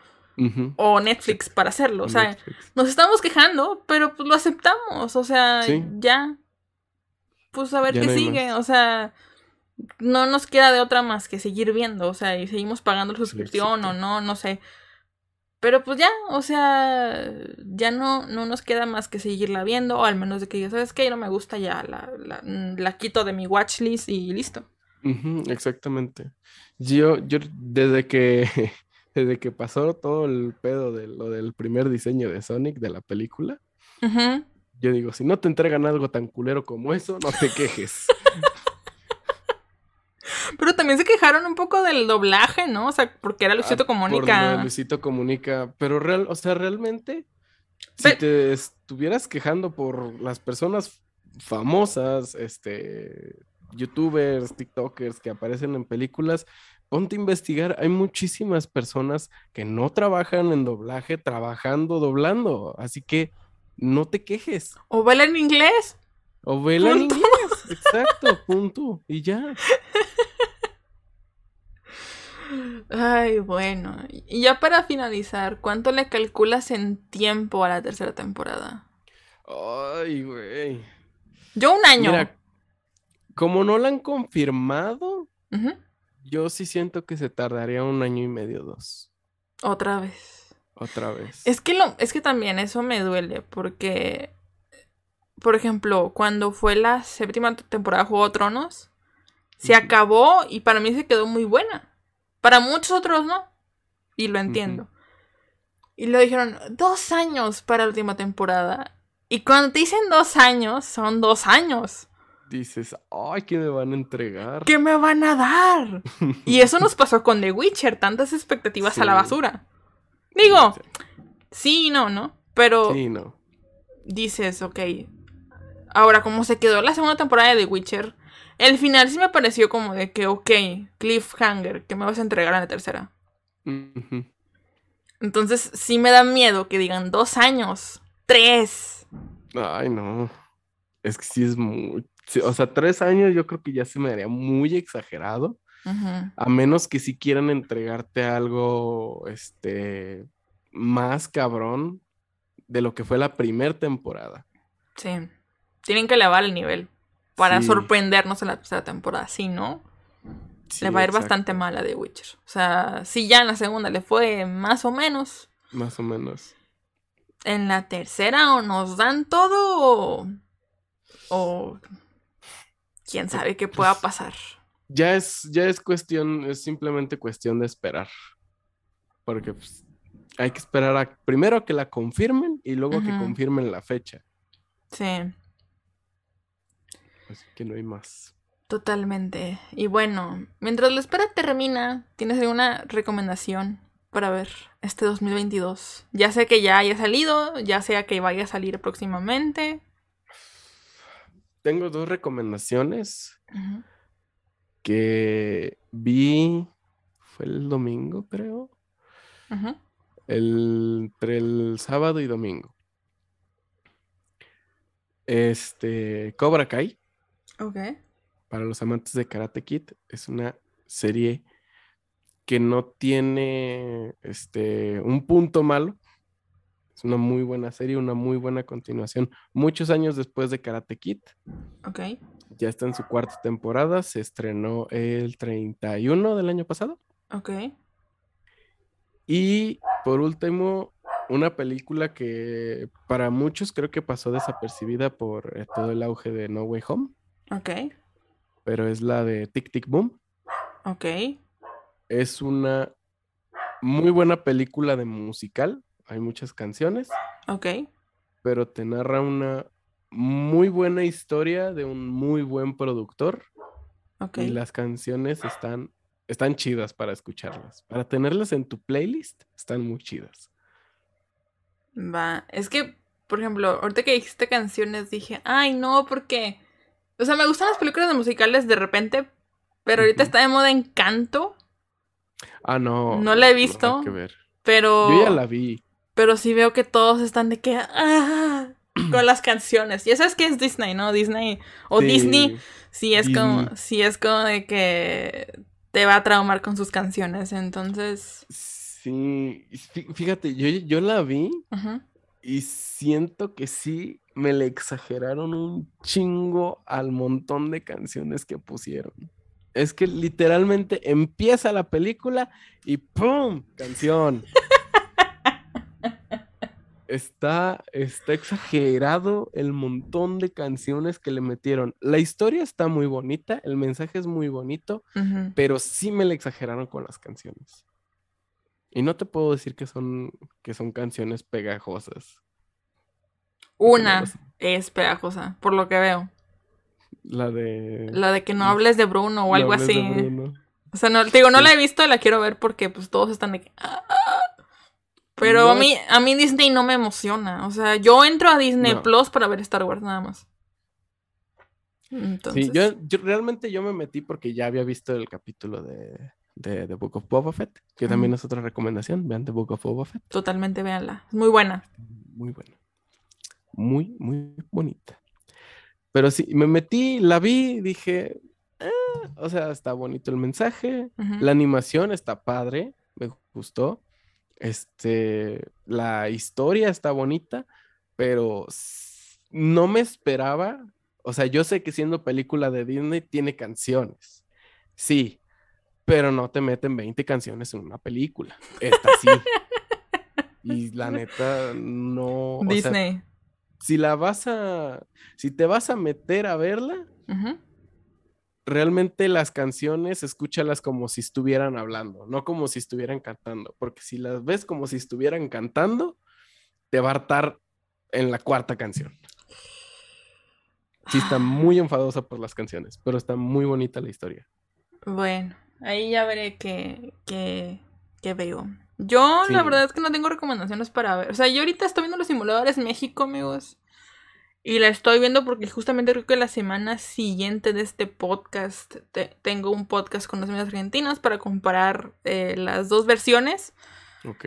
[SPEAKER 1] O Netflix para hacerlo. O sea,
[SPEAKER 3] Netflix.
[SPEAKER 1] nos estamos quejando, pero pues lo aceptamos. O sea,
[SPEAKER 3] Sí.
[SPEAKER 1] ya. Pues a ver
[SPEAKER 3] Ya
[SPEAKER 1] qué
[SPEAKER 3] no
[SPEAKER 1] sigue.
[SPEAKER 3] más.
[SPEAKER 1] O sea, no nos queda de otra más que seguir viendo. O sea, y seguimos pagando la suscripción o no, no sé. Pero pues ya, o sea, ya no, no nos queda más que seguirla viendo. O al menos de que digas, ¿sabes qué? No me gusta ya. La, la, la quito de mi watchlist y listo.
[SPEAKER 3] Exactamente. Yo, yo desde que desde que pasó todo el pedo de lo del primer diseño de Sonic de la película, yo digo, si no te entregan algo tan culero como eso, no te quejes.
[SPEAKER 1] Pero también se quejaron un poco del doblaje, ¿no? O sea, porque era Luisito
[SPEAKER 3] Ah, Por
[SPEAKER 1] Comunica.
[SPEAKER 3] Luisito Comunica, pero real, o sea, realmente, si te estuvieras quejando por las personas famosas, este, youtubers, tiktokers que aparecen en películas, ponte a investigar. Hay muchísimas personas que no trabajan en doblaje, trabajando doblando, así que no te quejes.
[SPEAKER 1] O baila en inglés.
[SPEAKER 3] O vela en inglés, exacto, punto, y ya.
[SPEAKER 1] Ay, bueno. Y ya para finalizar, ¿cuánto le calculas en tiempo a la tercera temporada?
[SPEAKER 3] Ay, güey.
[SPEAKER 1] Yo un año.
[SPEAKER 3] Mira, como no la han confirmado, yo sí siento que se tardaría un año y medio, dos,
[SPEAKER 1] Otra vez.
[SPEAKER 3] otra vez.
[SPEAKER 1] Es que lo, es que también eso me duele porque, por ejemplo, cuando fue la séptima temporada de Juego de Tronos, se acabó y para mí se quedó muy buena. Para muchos otros no. Y lo entiendo. Y lo dijeron, dos años para la última temporada. Y cuando te dicen dos años, son dos años.
[SPEAKER 3] Dices, ay, ¿qué me van a entregar?
[SPEAKER 1] ¿Qué me van a dar? Y eso nos pasó con The Witcher, tantas expectativas a la
[SPEAKER 3] Sí.
[SPEAKER 1] basura. Digo, sí y no, ¿no? Pero
[SPEAKER 3] Sí, no.
[SPEAKER 1] dices, ok. Ahora, como se quedó la segunda temporada de The Witcher, el final sí me pareció como de que, ok, cliffhanger, que me vas a entregar en la tercera. Entonces, sí me da miedo que digan dos años, tres.
[SPEAKER 3] Ay, no. Es que sí es muy... sí, o sea, tres años yo creo que ya se me haría muy exagerado. A menos que si quieran entregarte algo, este, más cabrón de lo que fue la primera temporada.
[SPEAKER 1] Sí. Tienen que elevar el nivel para
[SPEAKER 3] Sí.
[SPEAKER 1] sorprendernos en la tercera temporada. Si no,
[SPEAKER 3] Sí,
[SPEAKER 1] le va a ir
[SPEAKER 3] exacto,
[SPEAKER 1] bastante mal a The Witcher. O sea, si ya en la segunda le fue más o menos,
[SPEAKER 3] Más o menos.
[SPEAKER 1] en la tercera o nos dan todo o, o quién sabe qué pueda
[SPEAKER 3] Pues,
[SPEAKER 1] pasar.
[SPEAKER 3] Ya es, ya es cuestión, es simplemente cuestión de esperar. Porque pues, hay que esperar a, primero a que la confirmen y luego a que confirmen la fecha.
[SPEAKER 1] Sí,
[SPEAKER 3] Así que no hay más.
[SPEAKER 1] totalmente. Y bueno, mientras la espera termina, ¿tienes alguna recomendación para ver este 2022? Ya sé que ya haya salido, ya sea que vaya a salir próximamente.
[SPEAKER 3] Tengo dos recomendaciones que vi, fue el domingo, creo. El- entre el sábado y domingo. Este, Cobra Kai,
[SPEAKER 1] Ok.
[SPEAKER 3] para los amantes de Karate Kid, es una serie que no tiene este, un punto malo. Es una muy buena serie, una muy buena continuación. Muchos años después de Karate Kid,
[SPEAKER 1] Ok.
[SPEAKER 3] ya está en su cuarta temporada, se estrenó el 31 del año pasado.
[SPEAKER 1] Ok.
[SPEAKER 3] Y por último, una película que para muchos creo que pasó desapercibida por eh, todo el auge de No Way Home,
[SPEAKER 1] Ok.
[SPEAKER 3] pero es la de Tic Tic Boom.
[SPEAKER 1] Ok.
[SPEAKER 3] Es una muy buena película de musical, hay muchas canciones,
[SPEAKER 1] Ok.
[SPEAKER 3] pero te narra una muy buena historia de un muy buen productor
[SPEAKER 1] Ok.
[SPEAKER 3] y las canciones están, están chidas para escucharlas. Para tenerlas en tu playlist, están muy chidas.
[SPEAKER 1] Va. Es que, por ejemplo, ahorita que dijiste canciones, dije, ay, no, porque. O sea, me gustan las películas de musicales de repente, pero ahorita está de moda Encanto,
[SPEAKER 3] Ah, no.
[SPEAKER 1] No la he visto.
[SPEAKER 3] que ver.
[SPEAKER 1] pero.
[SPEAKER 3] Yo ya la vi.
[SPEAKER 1] Pero sí veo que todos están de que. ah, con las canciones. Ya sabes que es Disney, ¿no? Disney. O
[SPEAKER 3] Sí,
[SPEAKER 1] Disney. Sí es como. Sí es como de que te va a traumar con sus canciones. Entonces.
[SPEAKER 3] Sí, fí- fíjate, yo, yo la vi
[SPEAKER 1] Ajá.
[SPEAKER 3] y siento que sí me le exageraron un chingo al montón de canciones que pusieron. Es que literalmente empieza la película y ¡pum! Canción. Está, está exagerado el montón de canciones que le metieron. La historia está muy bonita, el mensaje es muy bonito, pero sí me le exageraron con las canciones. Y no te puedo decir que son, que son canciones pegajosas.
[SPEAKER 1] Una
[SPEAKER 3] no
[SPEAKER 1] es pegajosa, por lo que veo.
[SPEAKER 3] La de...
[SPEAKER 1] La de que no hables de Bruno o
[SPEAKER 3] No
[SPEAKER 1] algo
[SPEAKER 3] de
[SPEAKER 1] así.
[SPEAKER 3] Bruno.
[SPEAKER 1] O sea, no, te digo, no
[SPEAKER 3] Sí.
[SPEAKER 1] la he visto, la quiero ver porque pues todos están de que... "Ah, ah". Pero a
[SPEAKER 3] No
[SPEAKER 1] mí, a mí Disney no me emociona. O sea, yo entro a Disney
[SPEAKER 3] No.
[SPEAKER 1] Plus para ver Star Wars nada más. Entonces,
[SPEAKER 3] Sí, yo, yo realmente yo me metí porque ya había visto el capítulo de, de The Book of Boba Fett, que también es otra recomendación. Vean The Book of Boba Fett.
[SPEAKER 1] totalmente véanla. Es muy buena.
[SPEAKER 3] Muy buena. Muy, muy bonita. Pero sí, me metí, la vi, dije, "Ah", o sea, está bonito el mensaje, la animación está padre, me gustó. Este, la historia está bonita, pero no me esperaba. O sea, yo sé que siendo película de Disney tiene canciones. Sí, pero no te meten 20 canciones en una película. Esta sí. Y la neta, no. o sea,
[SPEAKER 1] Disney.
[SPEAKER 3] Si la vas a. Si te vas a meter a verla, realmente las canciones escúchalas como si estuvieran hablando, no como si estuvieran cantando, porque si las ves como si estuvieran cantando, te va a hartar en la cuarta canción. Sí, está muy enfadosa por las canciones, pero está muy bonita la historia.
[SPEAKER 1] Bueno, ahí ya veré qué, qué, qué veo. Yo, la verdad es que no tengo recomendaciones para ver. O sea, yo ahorita estoy viendo los simuladores México, amigos. Y la estoy viendo porque justamente creo que la semana siguiente de este podcast te- tengo un podcast con las amigas argentinas para comparar eh, las dos versiones.
[SPEAKER 3] Ok.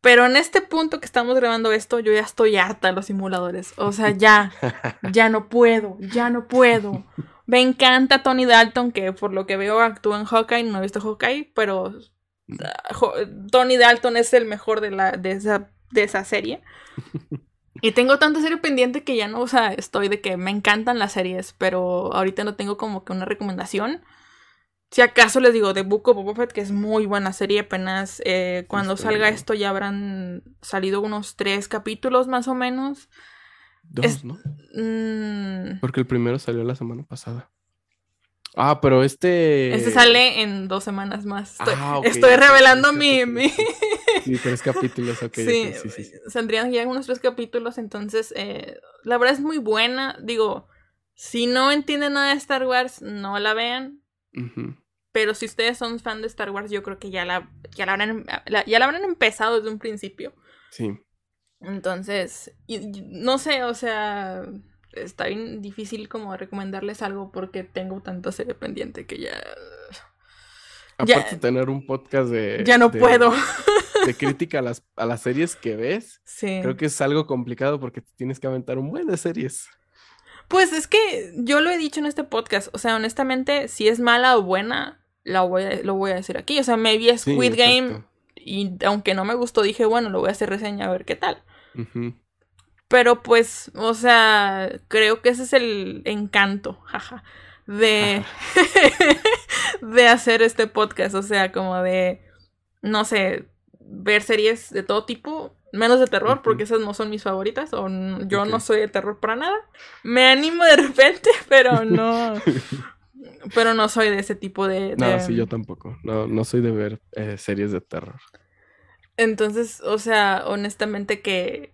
[SPEAKER 1] Pero en este punto que estamos grabando esto, yo ya estoy harta de los simuladores. O sea, ya, ya no puedo, ya no puedo. Me encanta Tony Dalton, que por lo que veo actúa en Hawkeye, no he visto Hawkeye, pero Tony Dalton es el mejor de, la, de, esa, de esa serie. Y tengo tanta serie pendiente que ya no, o sea, estoy de que me encantan las series, pero ahorita no tengo como que una recomendación. Si acaso les digo The Book of Boba Fett, que es muy buena serie, apenas eh, cuando salga
[SPEAKER 3] bien.
[SPEAKER 1] esto ya habrán salido unos tres capítulos más o menos.
[SPEAKER 3] Dos,
[SPEAKER 1] Es-
[SPEAKER 3] ¿no?
[SPEAKER 1] Mm,
[SPEAKER 3] Porque el primero salió la semana pasada. Ah, pero este.
[SPEAKER 1] Este sale en dos semanas más. Estoy,
[SPEAKER 3] Ah,
[SPEAKER 1] estoy revelando mi... mi-
[SPEAKER 3] Sí, tres capítulos, ok.
[SPEAKER 1] sí,
[SPEAKER 3] sí, sí,
[SPEAKER 1] saldrían ya unos tres capítulos, entonces eh, la verdad es muy buena. Digo, si no entienden nada de Star Wars, no la vean. Pero si ustedes son fan de Star Wars, yo creo que ya la, ya la, habrán, la- ya la habrán empezado desde un principio.
[SPEAKER 3] Sí.
[SPEAKER 1] Entonces, y- y no sé, o sea, está bien difícil como recomendarles algo porque tengo tanta serie pendiente que ya... Ya-
[SPEAKER 3] Aparte de tener un podcast de.
[SPEAKER 1] Ya no
[SPEAKER 3] de-
[SPEAKER 1] puedo.
[SPEAKER 3] De crítica a las, a las series que ves,
[SPEAKER 1] Sí.
[SPEAKER 3] creo que es algo complicado porque tienes que aventar un buen de series.
[SPEAKER 1] Pues es que yo lo he dicho en este podcast, o sea, honestamente, si es mala o buena, la voy a- lo voy a decir aquí. O sea, me vi
[SPEAKER 3] Sí,
[SPEAKER 1] Squid Game
[SPEAKER 3] exacto.
[SPEAKER 1] y aunque no me gustó, dije, bueno, lo voy a hacer reseña a ver qué tal.
[SPEAKER 3] Ujú.
[SPEAKER 1] Pero pues, o sea, creo que ese es el encanto, jaja, de, de hacer este podcast. O sea, como de, no sé, ver series de todo tipo, menos de terror, porque esas no son mis favoritas, o yo no soy de terror para nada. Me animo de repente, pero no, pero no soy de ese tipo de...
[SPEAKER 3] No,
[SPEAKER 1] de-
[SPEAKER 3] sí, yo tampoco. No, no soy de ver eh, series de terror.
[SPEAKER 1] Entonces, o sea, honestamente que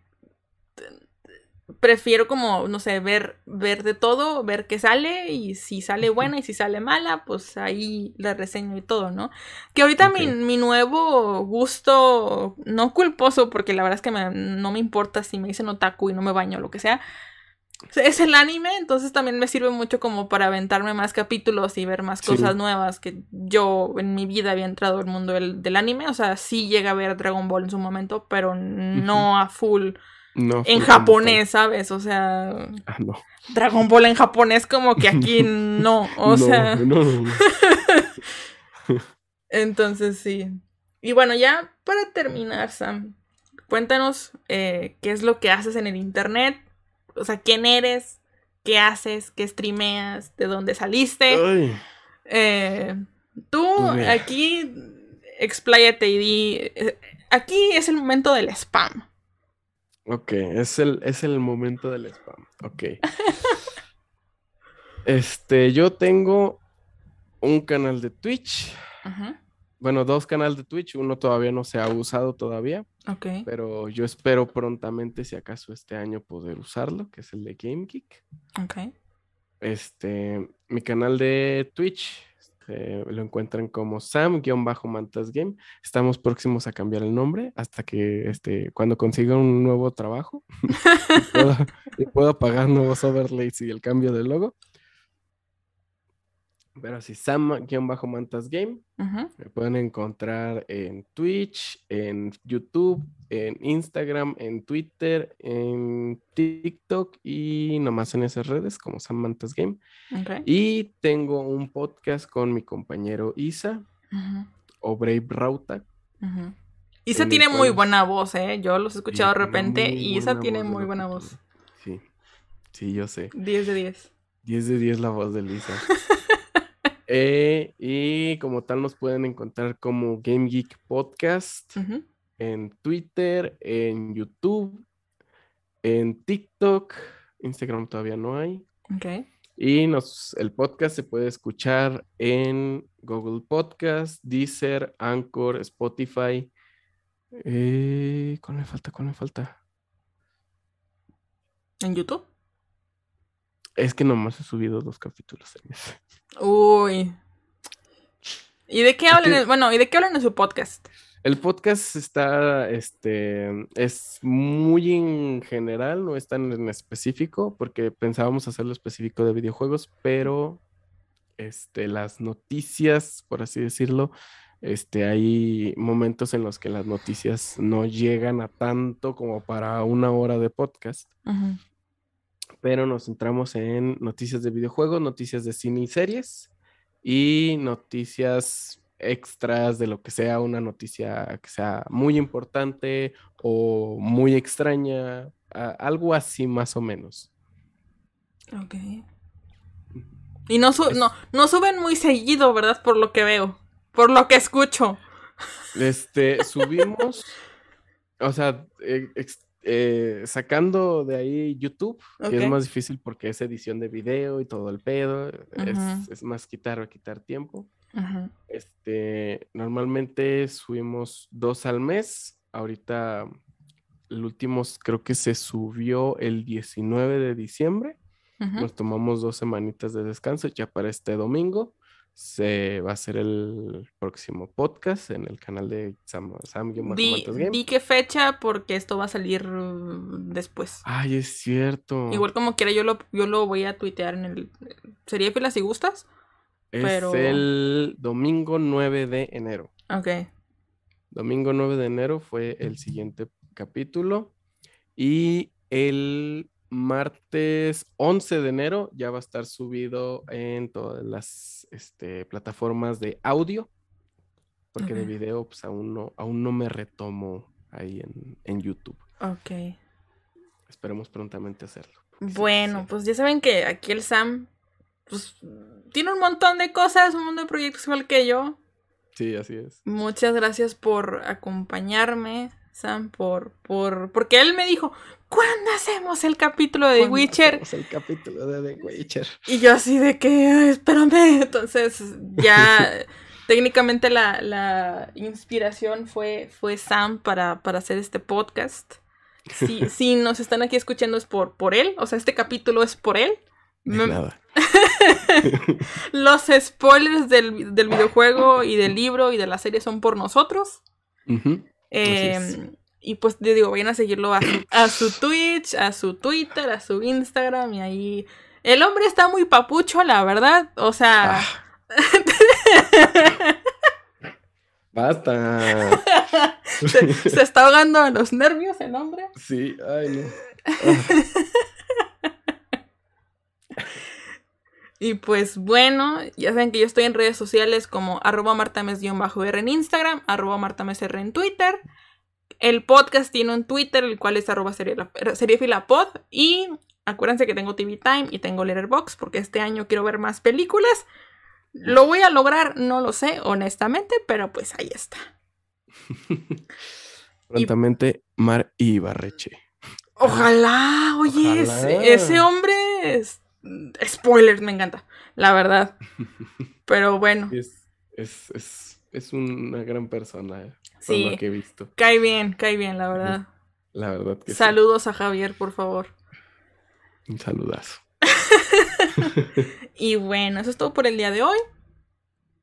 [SPEAKER 1] prefiero como, no sé, ver, ver de todo, ver qué sale y si sale buena y si sale mala, pues ahí la reseño y todo, ¿no? Que ahorita mi, mi nuevo gusto, no culposo, porque la verdad es que me- no me importa si me dicen otaku y no me baño o lo que sea, es el anime, entonces también me sirve mucho como para aventarme más capítulos y ver más
[SPEAKER 3] Sí.
[SPEAKER 1] cosas nuevas que yo en mi vida había entrado al mundo del, del anime, o sea, sí llega a ver Dragon Ball en su momento, pero no a full
[SPEAKER 3] No.
[SPEAKER 1] en japonés, ¿sabes? O sea.
[SPEAKER 3] Ah, no.
[SPEAKER 1] Dragon Ball en japonés como que aquí no, o
[SPEAKER 3] No,
[SPEAKER 1] sea,
[SPEAKER 3] no,
[SPEAKER 1] entonces sí. Y bueno, ya para terminar, Sam, cuéntanos eh, qué es lo que haces en el internet. O sea, quién eres, qué haces, qué streameas, de dónde saliste. Eh, tú
[SPEAKER 3] Pues mira.
[SPEAKER 1] aquí expláyate y di. eh, Aquí es el momento del spam.
[SPEAKER 3] Ok, es el, es el momento del spam. Ok. Este, yo tengo un canal de Twitch.
[SPEAKER 1] Ajá.
[SPEAKER 3] Bueno, dos canales de Twitch. Uno todavía no se ha usado todavía,
[SPEAKER 1] Ok.
[SPEAKER 3] pero yo espero prontamente, si acaso este año, poder usarlo, que es el de Game Geek.
[SPEAKER 1] Ok.
[SPEAKER 3] Este, mi canal de Twitch eh, lo encuentran como Sam-Mantas Game. Estamos próximos a cambiar el nombre hasta que este, cuando consiga un nuevo trabajo y pueda, y pueda pagar nuevos overlays y el cambio de logo. Pero así, Sam-Mantas Game. Me pueden encontrar en Twitch, en YouTube, en Instagram, en Twitter, en TikTok y nomás en esas redes como Sam Mantas Game. Y tengo un podcast con mi compañero Isa o Brave Rauta.
[SPEAKER 1] Isa tiene muy buena voz, ¿eh? Yo los he escuchado de repente y Isa tiene muy buena voz.
[SPEAKER 3] Sí, sí, yo sé.
[SPEAKER 1] 10 de 10.
[SPEAKER 3] 10 de 10 la voz de Lisa. Eh, y como tal nos pueden encontrar como Game Geek Podcast. En Twitter, en YouTube, en TikTok, Instagram todavía no hay. Y nos, el podcast se puede escuchar en Google Podcast, Deezer, Anchor, Spotify. Eh, ¿Cuál me falta? ¿Cuál me falta?
[SPEAKER 1] ¿En YouTube?
[SPEAKER 3] Es que nomás he subido dos capítulos en ese.
[SPEAKER 1] Uy. ¿Y de qué hablan?
[SPEAKER 3] que-
[SPEAKER 1] Bueno, ¿y de qué hablan en su podcast?
[SPEAKER 3] El podcast está, este, es muy en general, no es tan en específico, porque pensábamos hacerlo específico de videojuegos, pero, este, las noticias, por así decirlo, este, hay momentos en los que las noticias no llegan a tanto como para una hora de podcast,
[SPEAKER 1] Ujú.
[SPEAKER 3] Pero nos centramos en noticias de videojuegos, noticias de cine y series y noticias extras de lo que sea una noticia que sea muy importante o muy extraña, algo así más o menos.
[SPEAKER 1] Ok. Y no, su- no, no suben muy seguido, ¿verdad? Por lo que veo. Por lo que escucho.
[SPEAKER 3] Este, subimos, o sea, ex- eh, sacando de ahí YouTube, que es más difícil porque es edición de video y todo el pedo, es, más quitar o quitar tiempo. Este, normalmente subimos dos al mes. Ahorita el último creo que se subió el 19 de diciembre. Nos tomamos dos semanitas de descanso. Ya para este domingo se va a hacer el próximo podcast en el canal de Sam, Sam
[SPEAKER 1] Di,
[SPEAKER 3] Game.
[SPEAKER 1] di qué fecha porque esto va a salir uh, después.
[SPEAKER 3] Ay, es cierto.
[SPEAKER 1] Igual como quiera, yo lo, yo lo voy a tuitear en el... ¿Sería fila si gustas?
[SPEAKER 3] es
[SPEAKER 1] pero-
[SPEAKER 3] el domingo 9 de enero.
[SPEAKER 1] Ok.
[SPEAKER 3] Domingo 9 de enero fue el siguiente capítulo. Y el martes 11 de enero ya va a estar subido en todas las este, plataformas de audio. Porque de video, pues aún no, aún no me retomo ahí en, en YouTube.
[SPEAKER 1] Ok.
[SPEAKER 3] Esperemos prontamente hacerlo.
[SPEAKER 1] Bueno, pues ya saben que aquí el Sam pues, tiene un montón de cosas, un montón de proyectos igual que yo.
[SPEAKER 3] Sí, así es.
[SPEAKER 1] Muchas gracias por acompañarme, Sam, por, por, porque él me dijo, ¿cuándo hacemos el capítulo de The
[SPEAKER 3] ¿Cuándo
[SPEAKER 1] Witcher?
[SPEAKER 3] hacemos el capítulo de The Witcher.
[SPEAKER 1] Y yo así de que, "Ay, espérame. Entonces ya técnicamente la, la inspiración fue, fue Sam para, para hacer este podcast. Si, si nos están aquí escuchando es por, por él, o sea, este capítulo es por él.
[SPEAKER 3] De nada.
[SPEAKER 1] Los spoilers del, del videojuego y del libro y de la serie son por nosotros.
[SPEAKER 3] Ujú.
[SPEAKER 1] Eh,
[SPEAKER 3] es.
[SPEAKER 1] y pues te digo, vayan a seguirlo a su, a su Twitch, a su Twitter, a su Instagram y ahí. El hombre está muy papucho, la verdad. O sea,
[SPEAKER 3] Ah. Basta.
[SPEAKER 1] se, se está ahogando en los nervios el hombre.
[SPEAKER 3] Sí, ay no.
[SPEAKER 1] Y pues bueno, ya saben que yo estoy en redes sociales como arroba martames-r en Instagram, arroba martamesr en Twitter. El podcast tiene un Twitter, el cual es arroba seriefilapod. Y acuérdense que tengo TV Time y tengo Letterbox porque este año quiero ver más películas. ¿Lo voy a lograr? No lo sé, honestamente, pero pues ahí está.
[SPEAKER 3] Prontamente, Mar Ibarreche.
[SPEAKER 1] Ojalá, oye, Ese, ese, hombre es... Spoilers, me encanta, la verdad. Pero bueno.
[SPEAKER 3] Es, es, es, es una gran persona, eh, sí, lo que he visto.
[SPEAKER 1] Cae bien, cae bien, la verdad.
[SPEAKER 3] La verdad que
[SPEAKER 1] Saludos a Javier, por favor.
[SPEAKER 3] Un saludazo.
[SPEAKER 1] y bueno, eso es todo por el día de hoy.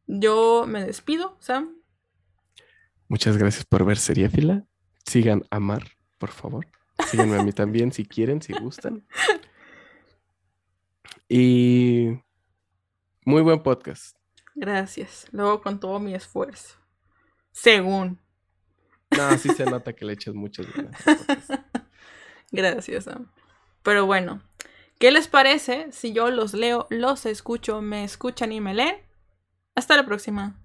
[SPEAKER 1] Yo me despido, Sam.
[SPEAKER 3] Muchas gracias por ver Seriéfila. Sigan a Mar, por favor. Síganme a mí también si quieren, si gustan. Y muy buen podcast.
[SPEAKER 1] Gracias. Luego con todo mi esfuerzo. Según.
[SPEAKER 3] No, sí se nota que le echas muchas ganas.
[SPEAKER 1] Gracias, Sam. Pero bueno, ¿qué les parece si yo los leo, los escucho, me escuchan y me leen? Hasta la próxima.